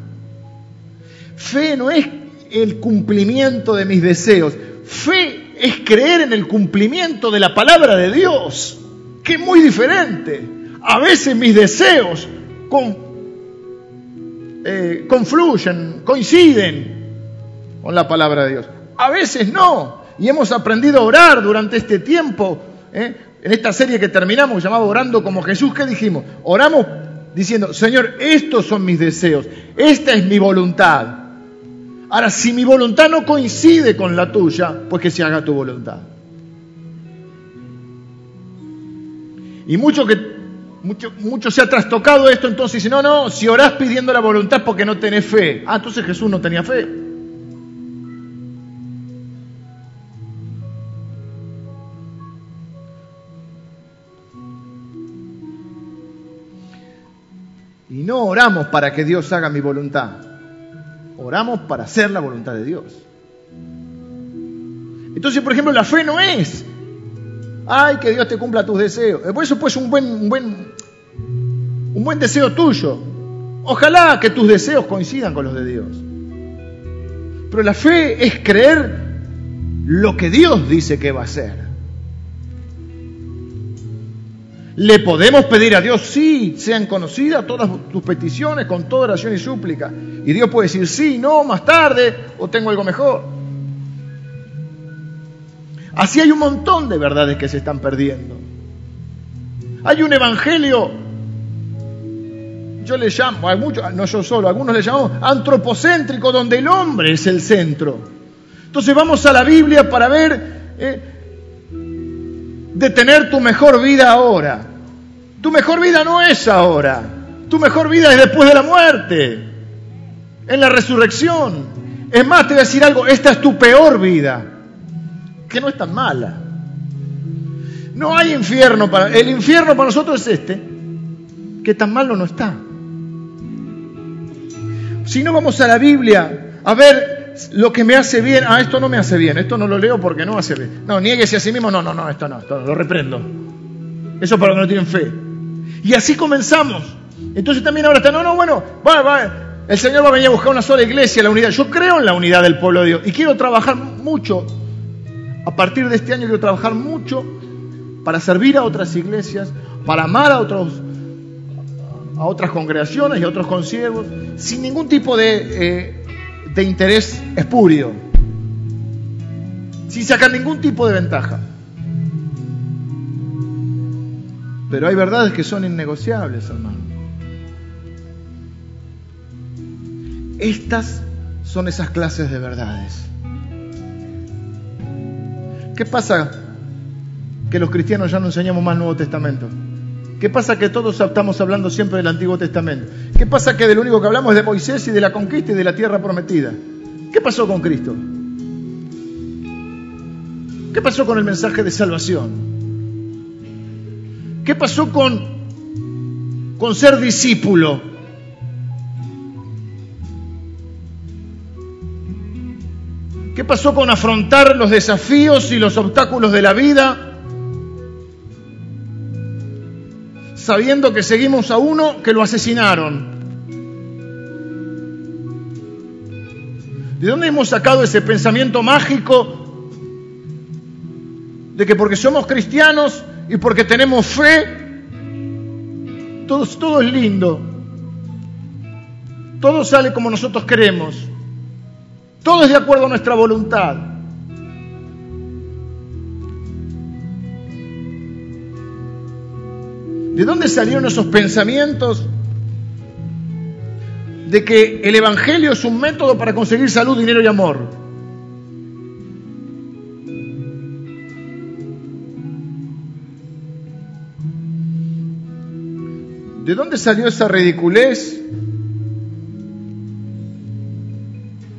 Speaker 1: Fe no es el cumplimiento de mis deseos. Fe es creer en el cumplimiento de la palabra de Dios, que es muy diferente. A veces mis deseos eh, confluyen, coinciden con la palabra de Dios. A veces no. Y hemos aprendido a orar durante este tiempo. ¿eh? En esta serie que terminamos, llamado Orando como Jesús, ¿qué dijimos? Oramos diciendo, Señor, estos son mis deseos, esta es mi voluntad. Ahora, si mi voluntad no coincide con la tuya, pues que se haga tu voluntad. Y mucho que mucho, se ha trastocado esto, entonces dice, no, no, si orás pidiendo la voluntad porque no tenés fe. Ah, entonces Jesús no tenía fe. Y no oramos para que Dios haga mi voluntad. Oramos para hacer la voluntad de Dios. Entonces, por ejemplo, la fe no es Ay, que Dios te cumpla tus deseos. Por eso pues un buen, un buen, un buen deseo tuyo. Ojalá que tus deseos coincidan con los de Dios. Pero la fe es creer lo que Dios dice que va a hacer. Le podemos pedir a Dios, sí, sean conocidas todas tus peticiones con toda oración y súplica. Y Dios puede decir, sí, no, más tarde, o tengo algo mejor. Así hay un montón de verdades que se están perdiendo. Hay un evangelio, yo le llamo, hay muchos, no yo solo, algunos le llamamos antropocéntrico, donde el hombre es el centro. Entonces vamos a la Biblia para ver eh, de tener tu mejor vida ahora. Tu mejor vida no es ahora. Tu mejor vida es después de la muerte, en la resurrección. Es más, te voy a decir algo, esta es tu peor vida, que no es tan mala. No hay infierno para... El infierno para nosotros es este, que tan malo no está. Si no vamos a la Biblia a ver lo que me hace bien, ah, esto no me hace bien, esto no lo leo porque no hace bien. No, nieguese a sí mismo, no, no, no, esto no, esto lo reprendo. Eso para los que no tienen fe. Y así comenzamos. Entonces también ahora está, no, no, bueno, va, va, el Señor va a venir a buscar una sola iglesia, la unidad. Yo creo en la unidad del pueblo de Dios y quiero trabajar mucho. A partir de este año quiero trabajar mucho para servir a otras iglesias, para amar a otros a otras congregaciones y a otros conciervos, sin ningún tipo de, eh, de interés espurio, sin sacar ningún tipo de ventaja. Pero hay verdades que son innegociables, hermano. Estas son esas clases de verdades. ¿Qué pasa que los cristianos ya no enseñamos más Nuevo Testamento? ¿Qué pasa que todos estamos hablando siempre del Antiguo Testamento? ¿Qué pasa que del único que hablamos es de Moisés y de la conquista y de la tierra prometida? ¿Qué pasó con Cristo? ¿Qué pasó con el mensaje de salvación? ¿Qué pasó con, con ser discípulo? ¿Qué pasó con afrontar los desafíos y los obstáculos de la vida? sabiendo que seguimos a uno que lo asesinaron. ¿De dónde hemos sacado ese pensamiento mágico de que porque somos cristianos y porque tenemos fe, todo, todo es lindo? Todo sale como nosotros queremos. Todo es de acuerdo a nuestra voluntad. ¿De dónde salieron esos pensamientos de que el Evangelio es un método para conseguir salud, dinero y amor? ¿De dónde salió esa ridiculez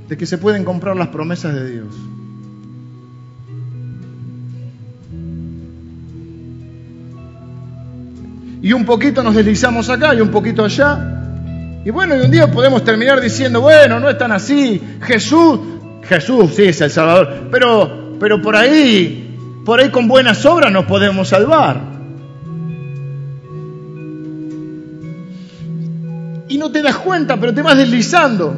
Speaker 1: de que se pueden comprar las promesas de Dios? y un poquito nos deslizamos acá y un poquito allá. Y bueno, y un día podemos terminar diciendo, bueno, no es tan así. Jesús, Jesús sí es el Salvador, pero, pero por ahí, por ahí con buenas obras nos podemos salvar. Y no te das cuenta, pero te vas deslizando.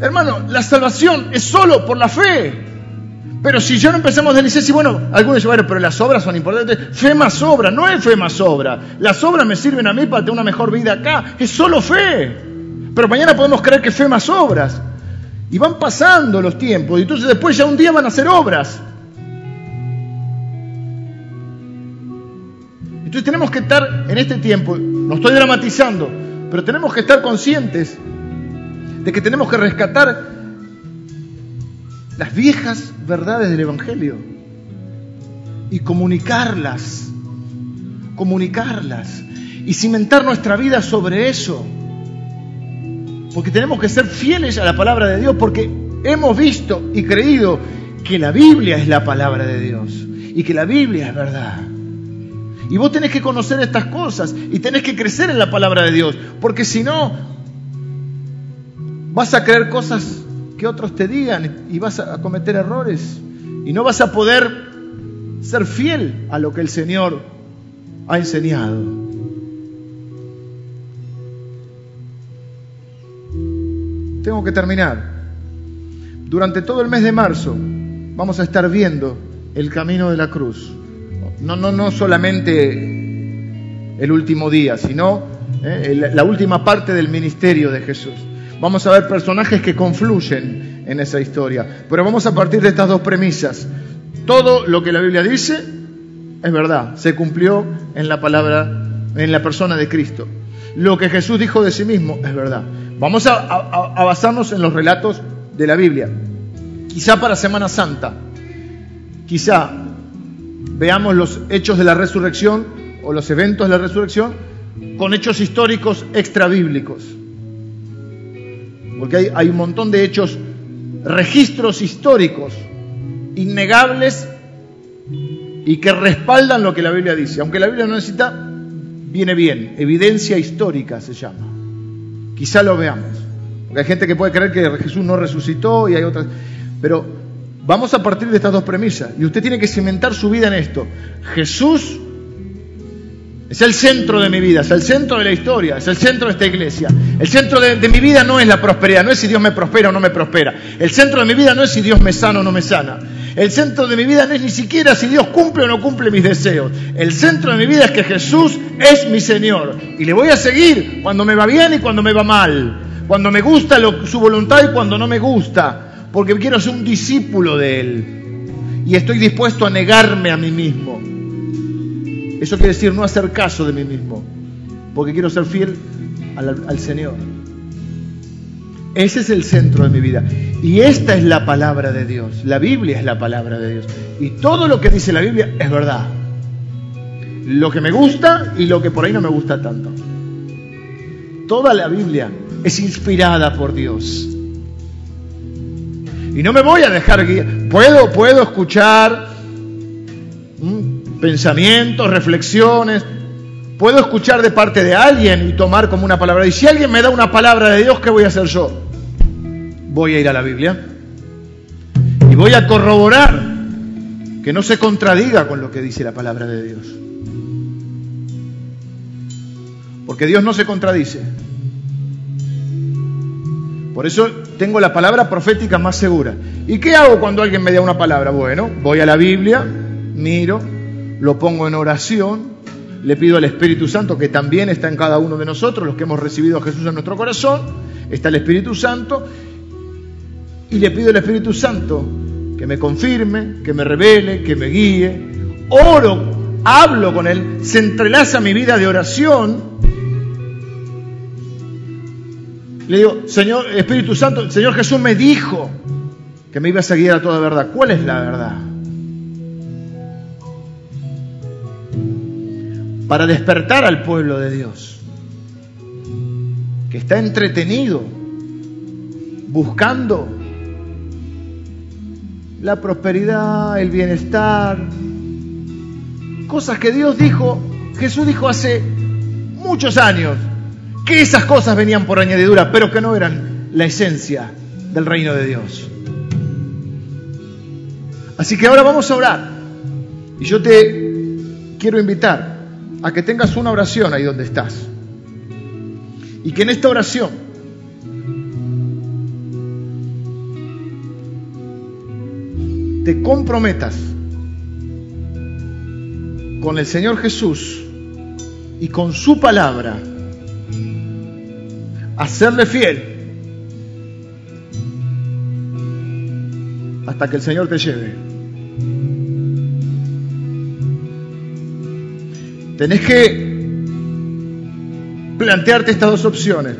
Speaker 1: Hermano, la salvación es solo por la fe. Pero si yo no empezamos a decir, sí, bueno, algunos dicen, pero las obras son importantes. Fe más obra, no es fe más obra. Las obras me sirven a mí para tener una mejor vida acá. Es solo fe. Pero mañana podemos creer que fe más obras. Y van pasando los tiempos. Y entonces después ya un día van a hacer obras. Entonces tenemos que estar en este tiempo, no estoy dramatizando, pero tenemos que estar conscientes de que tenemos que rescatar las viejas verdades del Evangelio y comunicarlas, comunicarlas y cimentar nuestra vida sobre eso. Porque tenemos que ser fieles a la palabra de Dios, porque hemos visto y creído que la Biblia es la palabra de Dios y que la Biblia es verdad. Y vos tenés que conocer estas cosas y tenés que crecer en la palabra de Dios, porque si no, vas a creer cosas que otros te digan y vas a cometer errores y no vas a poder ser fiel a lo que el Señor ha enseñado. Tengo que terminar. Durante todo el mes de marzo vamos a estar viendo el camino de la cruz. No, no, no solamente el último día, sino eh, la última parte del ministerio de Jesús. Vamos a ver personajes que confluyen en esa historia. Pero vamos a partir de estas dos premisas. Todo lo que la Biblia dice es verdad, se cumplió en la palabra, en la persona de Cristo. Lo que Jesús dijo de sí mismo es verdad. Vamos a, a basarnos en los relatos de la Biblia. Quizá para Semana Santa, quizá veamos los hechos de la resurrección o los eventos de la resurrección con hechos históricos extrabíblicos. Porque hay, hay un montón de hechos, registros históricos innegables y que respaldan lo que la Biblia dice. Aunque la Biblia no necesita, viene bien. Evidencia histórica se llama. Quizá lo veamos. Porque hay gente que puede creer que Jesús no resucitó y hay otras. Pero vamos a partir de estas dos premisas. Y usted tiene que cimentar su vida en esto. Jesús es el centro de mi vida, es el centro de la historia, es el centro de esta iglesia. El centro de, mi vida no es la prosperidad, no es si Dios me prospera o no me prospera. El centro de mi vida no es si Dios me sana o no me sana. El centro de mi vida no es ni siquiera si Dios cumple o no cumple mis deseos. El centro de mi vida es que Jesús es mi Señor. Y le voy a seguir cuando me va bien y cuando me va mal. Cuando me gusta su voluntad y cuando no me gusta. Porque quiero ser un discípulo de Él. Y estoy dispuesto a negarme a mí mismo. Eso quiere decir no hacer caso de mí mismo, porque quiero ser fiel al, Señor. Ese es el centro de mi vida. Y esta es la palabra de Dios. La Biblia es la palabra de Dios. Y todo lo que dice la Biblia es verdad. Lo que me gusta y lo que por ahí no me gusta tanto. Toda la Biblia es inspirada por Dios. Y no me voy a dejar guiar. Puedo, puedo escuchar pensamientos, reflexiones. Puedo escuchar de parte de alguien y tomar como una palabra. Y si alguien me da una palabra de Dios, ¿qué voy a hacer yo? Voy a ir a la Biblia y voy a corroborar que no se contradiga con lo que dice la palabra de Dios. Porque Dios no se contradice. Por eso tengo la palabra profética más segura. ¿Y qué hago cuando alguien me da una palabra? Bueno, voy a la Biblia, miro, lo pongo en oración, le pido al Espíritu Santo, que también está en cada uno de nosotros, los que hemos recibido a Jesús en nuestro corazón, está el Espíritu Santo, y le pido al Espíritu Santo que me confirme, que me revele, que me guíe, oro, hablo con Él, se entrelaza mi vida de oración. Le digo, Señor, Espíritu Santo, Señor Jesús me dijo que me ibas a guiar a toda verdad. ¿Cuál es la verdad? para despertar al pueblo de Dios, que está entretenido, buscando la prosperidad, el bienestar, cosas que Dios dijo, Jesús dijo hace muchos años, que esas cosas venían por añadidura, pero que no eran la esencia del reino de Dios. Así que ahora vamos a orar. Y yo te quiero invitar a que tengas una oración ahí donde estás. Y que en esta oración te comprometas con el Señor Jesús y con su palabra a serle fiel hasta que el Señor te lleve. Tenés que plantearte estas dos opciones.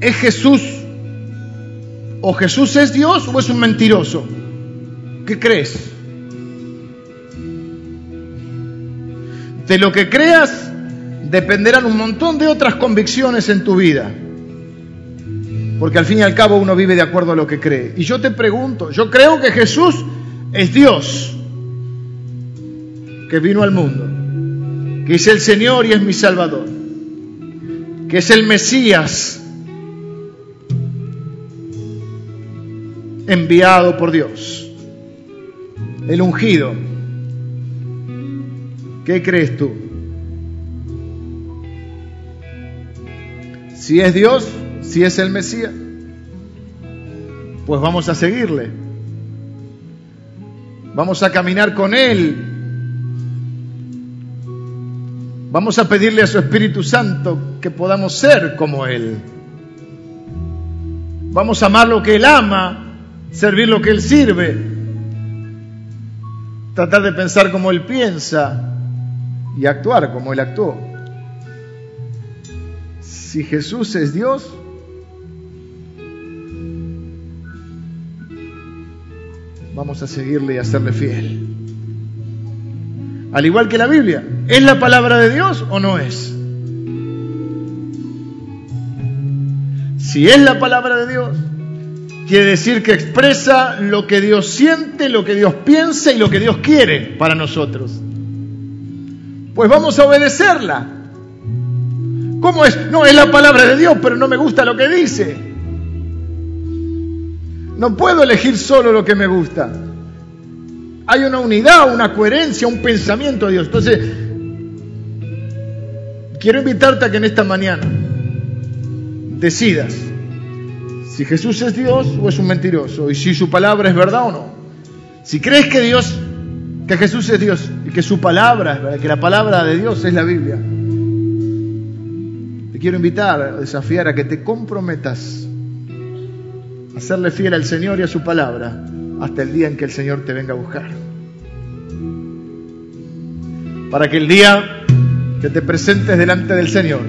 Speaker 1: ¿Es Jesús o Jesús es Dios o es un mentiroso? ¿Qué crees? De lo que creas dependerán un montón de otras convicciones en tu vida. Porque al fin y al cabo uno vive de acuerdo a lo que cree. Y yo te pregunto, yo creo que Jesús es Dios que vino al mundo que es el Señor y es mi Salvador, que es el Mesías enviado por Dios, el ungido. ¿Qué crees tú? Si es Dios, si es el Mesías, pues vamos a seguirle. Vamos a caminar con Él Vamos a pedirle a su Espíritu Santo que podamos ser como Él. Vamos a amar lo que Él ama, servir lo que Él sirve, tratar de pensar como Él piensa y actuar como Él actuó. Si Jesús es Dios, vamos a seguirle y a serle fiel. Al igual que la Biblia, ¿es la palabra de Dios o no es? Si es la palabra de Dios, quiere decir que expresa lo que Dios siente, lo que Dios piensa y lo que Dios quiere para nosotros. Pues vamos a obedecerla. ¿Cómo es? No, es la palabra de Dios, pero no me gusta lo que dice. No puedo elegir solo lo que me gusta. Hay una unidad, una coherencia, un pensamiento de Dios. Entonces, quiero invitarte a que en esta mañana decidas si Jesús es Dios o es un mentiroso y si su palabra es verdad o no. Si crees que Dios, que Jesús es Dios y que su palabra es verdad, que la palabra de Dios es la Biblia, te quiero invitar, desafiar a que te comprometas a serle fiel al Señor y a su palabra hasta el día en que el Señor te venga a buscar. Para que el día que te presentes delante del Señor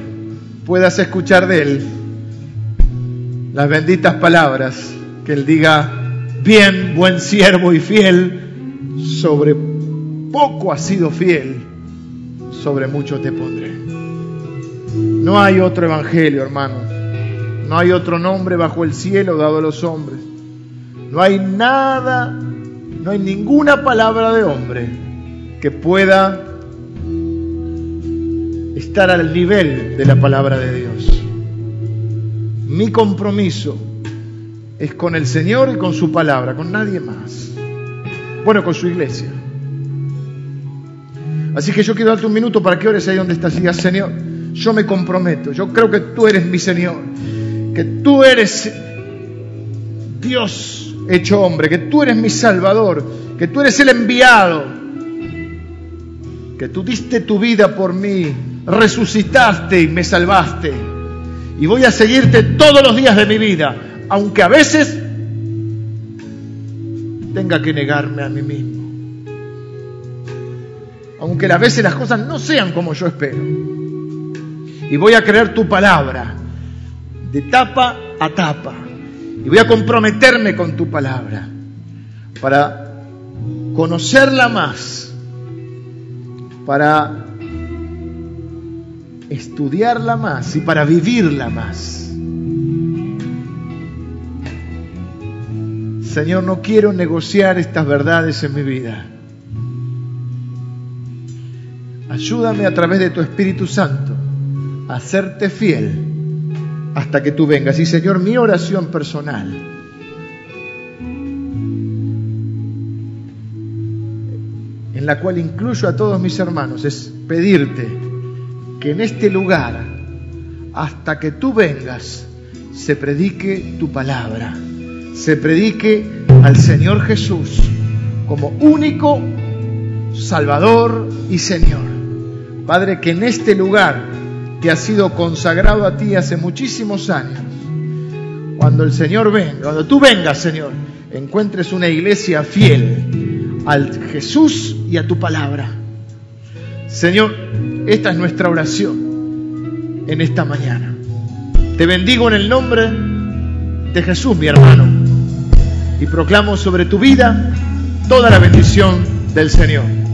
Speaker 1: puedas escuchar de Él las benditas palabras, que Él diga, bien, buen siervo y fiel, sobre poco has sido fiel, sobre mucho te pondré. No hay otro evangelio, hermano. No hay otro nombre bajo el cielo dado a los hombres no hay nada, no hay ninguna palabra de hombre que pueda estar al nivel de la palabra de Dios. Mi compromiso es con el Señor y con su palabra, con nadie más. Bueno, con su iglesia. Así que yo quiero darte un minuto para que ores ahí donde estás y digas, Señor, yo me comprometo, yo creo que tú eres mi Señor, que tú eres Dios hecho hombre, que tú eres mi Salvador, que tú eres el enviado, que tú diste tu vida por mí, resucitaste y me salvaste. Y voy a seguirte todos los días de mi vida, aunque a veces tenga que negarme a mí mismo. Aunque a veces las cosas no sean como yo espero. Y voy a creer tu palabra, de tapa a tapa y voy a comprometerme con tu palabra para conocerla más, para estudiarla más y para vivirla más. Señor, no quiero negociar estas verdades en mi vida. Ayúdame a través de tu Espíritu Santo a hacerte fiel hasta que tú vengas. Y Señor, mi oración personal en la cual incluyo a todos mis hermanos, es pedirte que en este lugar, hasta que tú vengas, se predique tu palabra, se predique al Señor Jesús como único Salvador y Señor. Padre, que en este lugar que ha sido consagrado a ti hace muchísimos años. Cuando el Señor venga, cuando tú vengas, Señor, encuentres una iglesia fiel al Jesús y a tu palabra. Señor, esta es nuestra oración en esta mañana. Te bendigo en el nombre de Jesús, mi hermano, y proclamo sobre tu vida toda la bendición del Señor.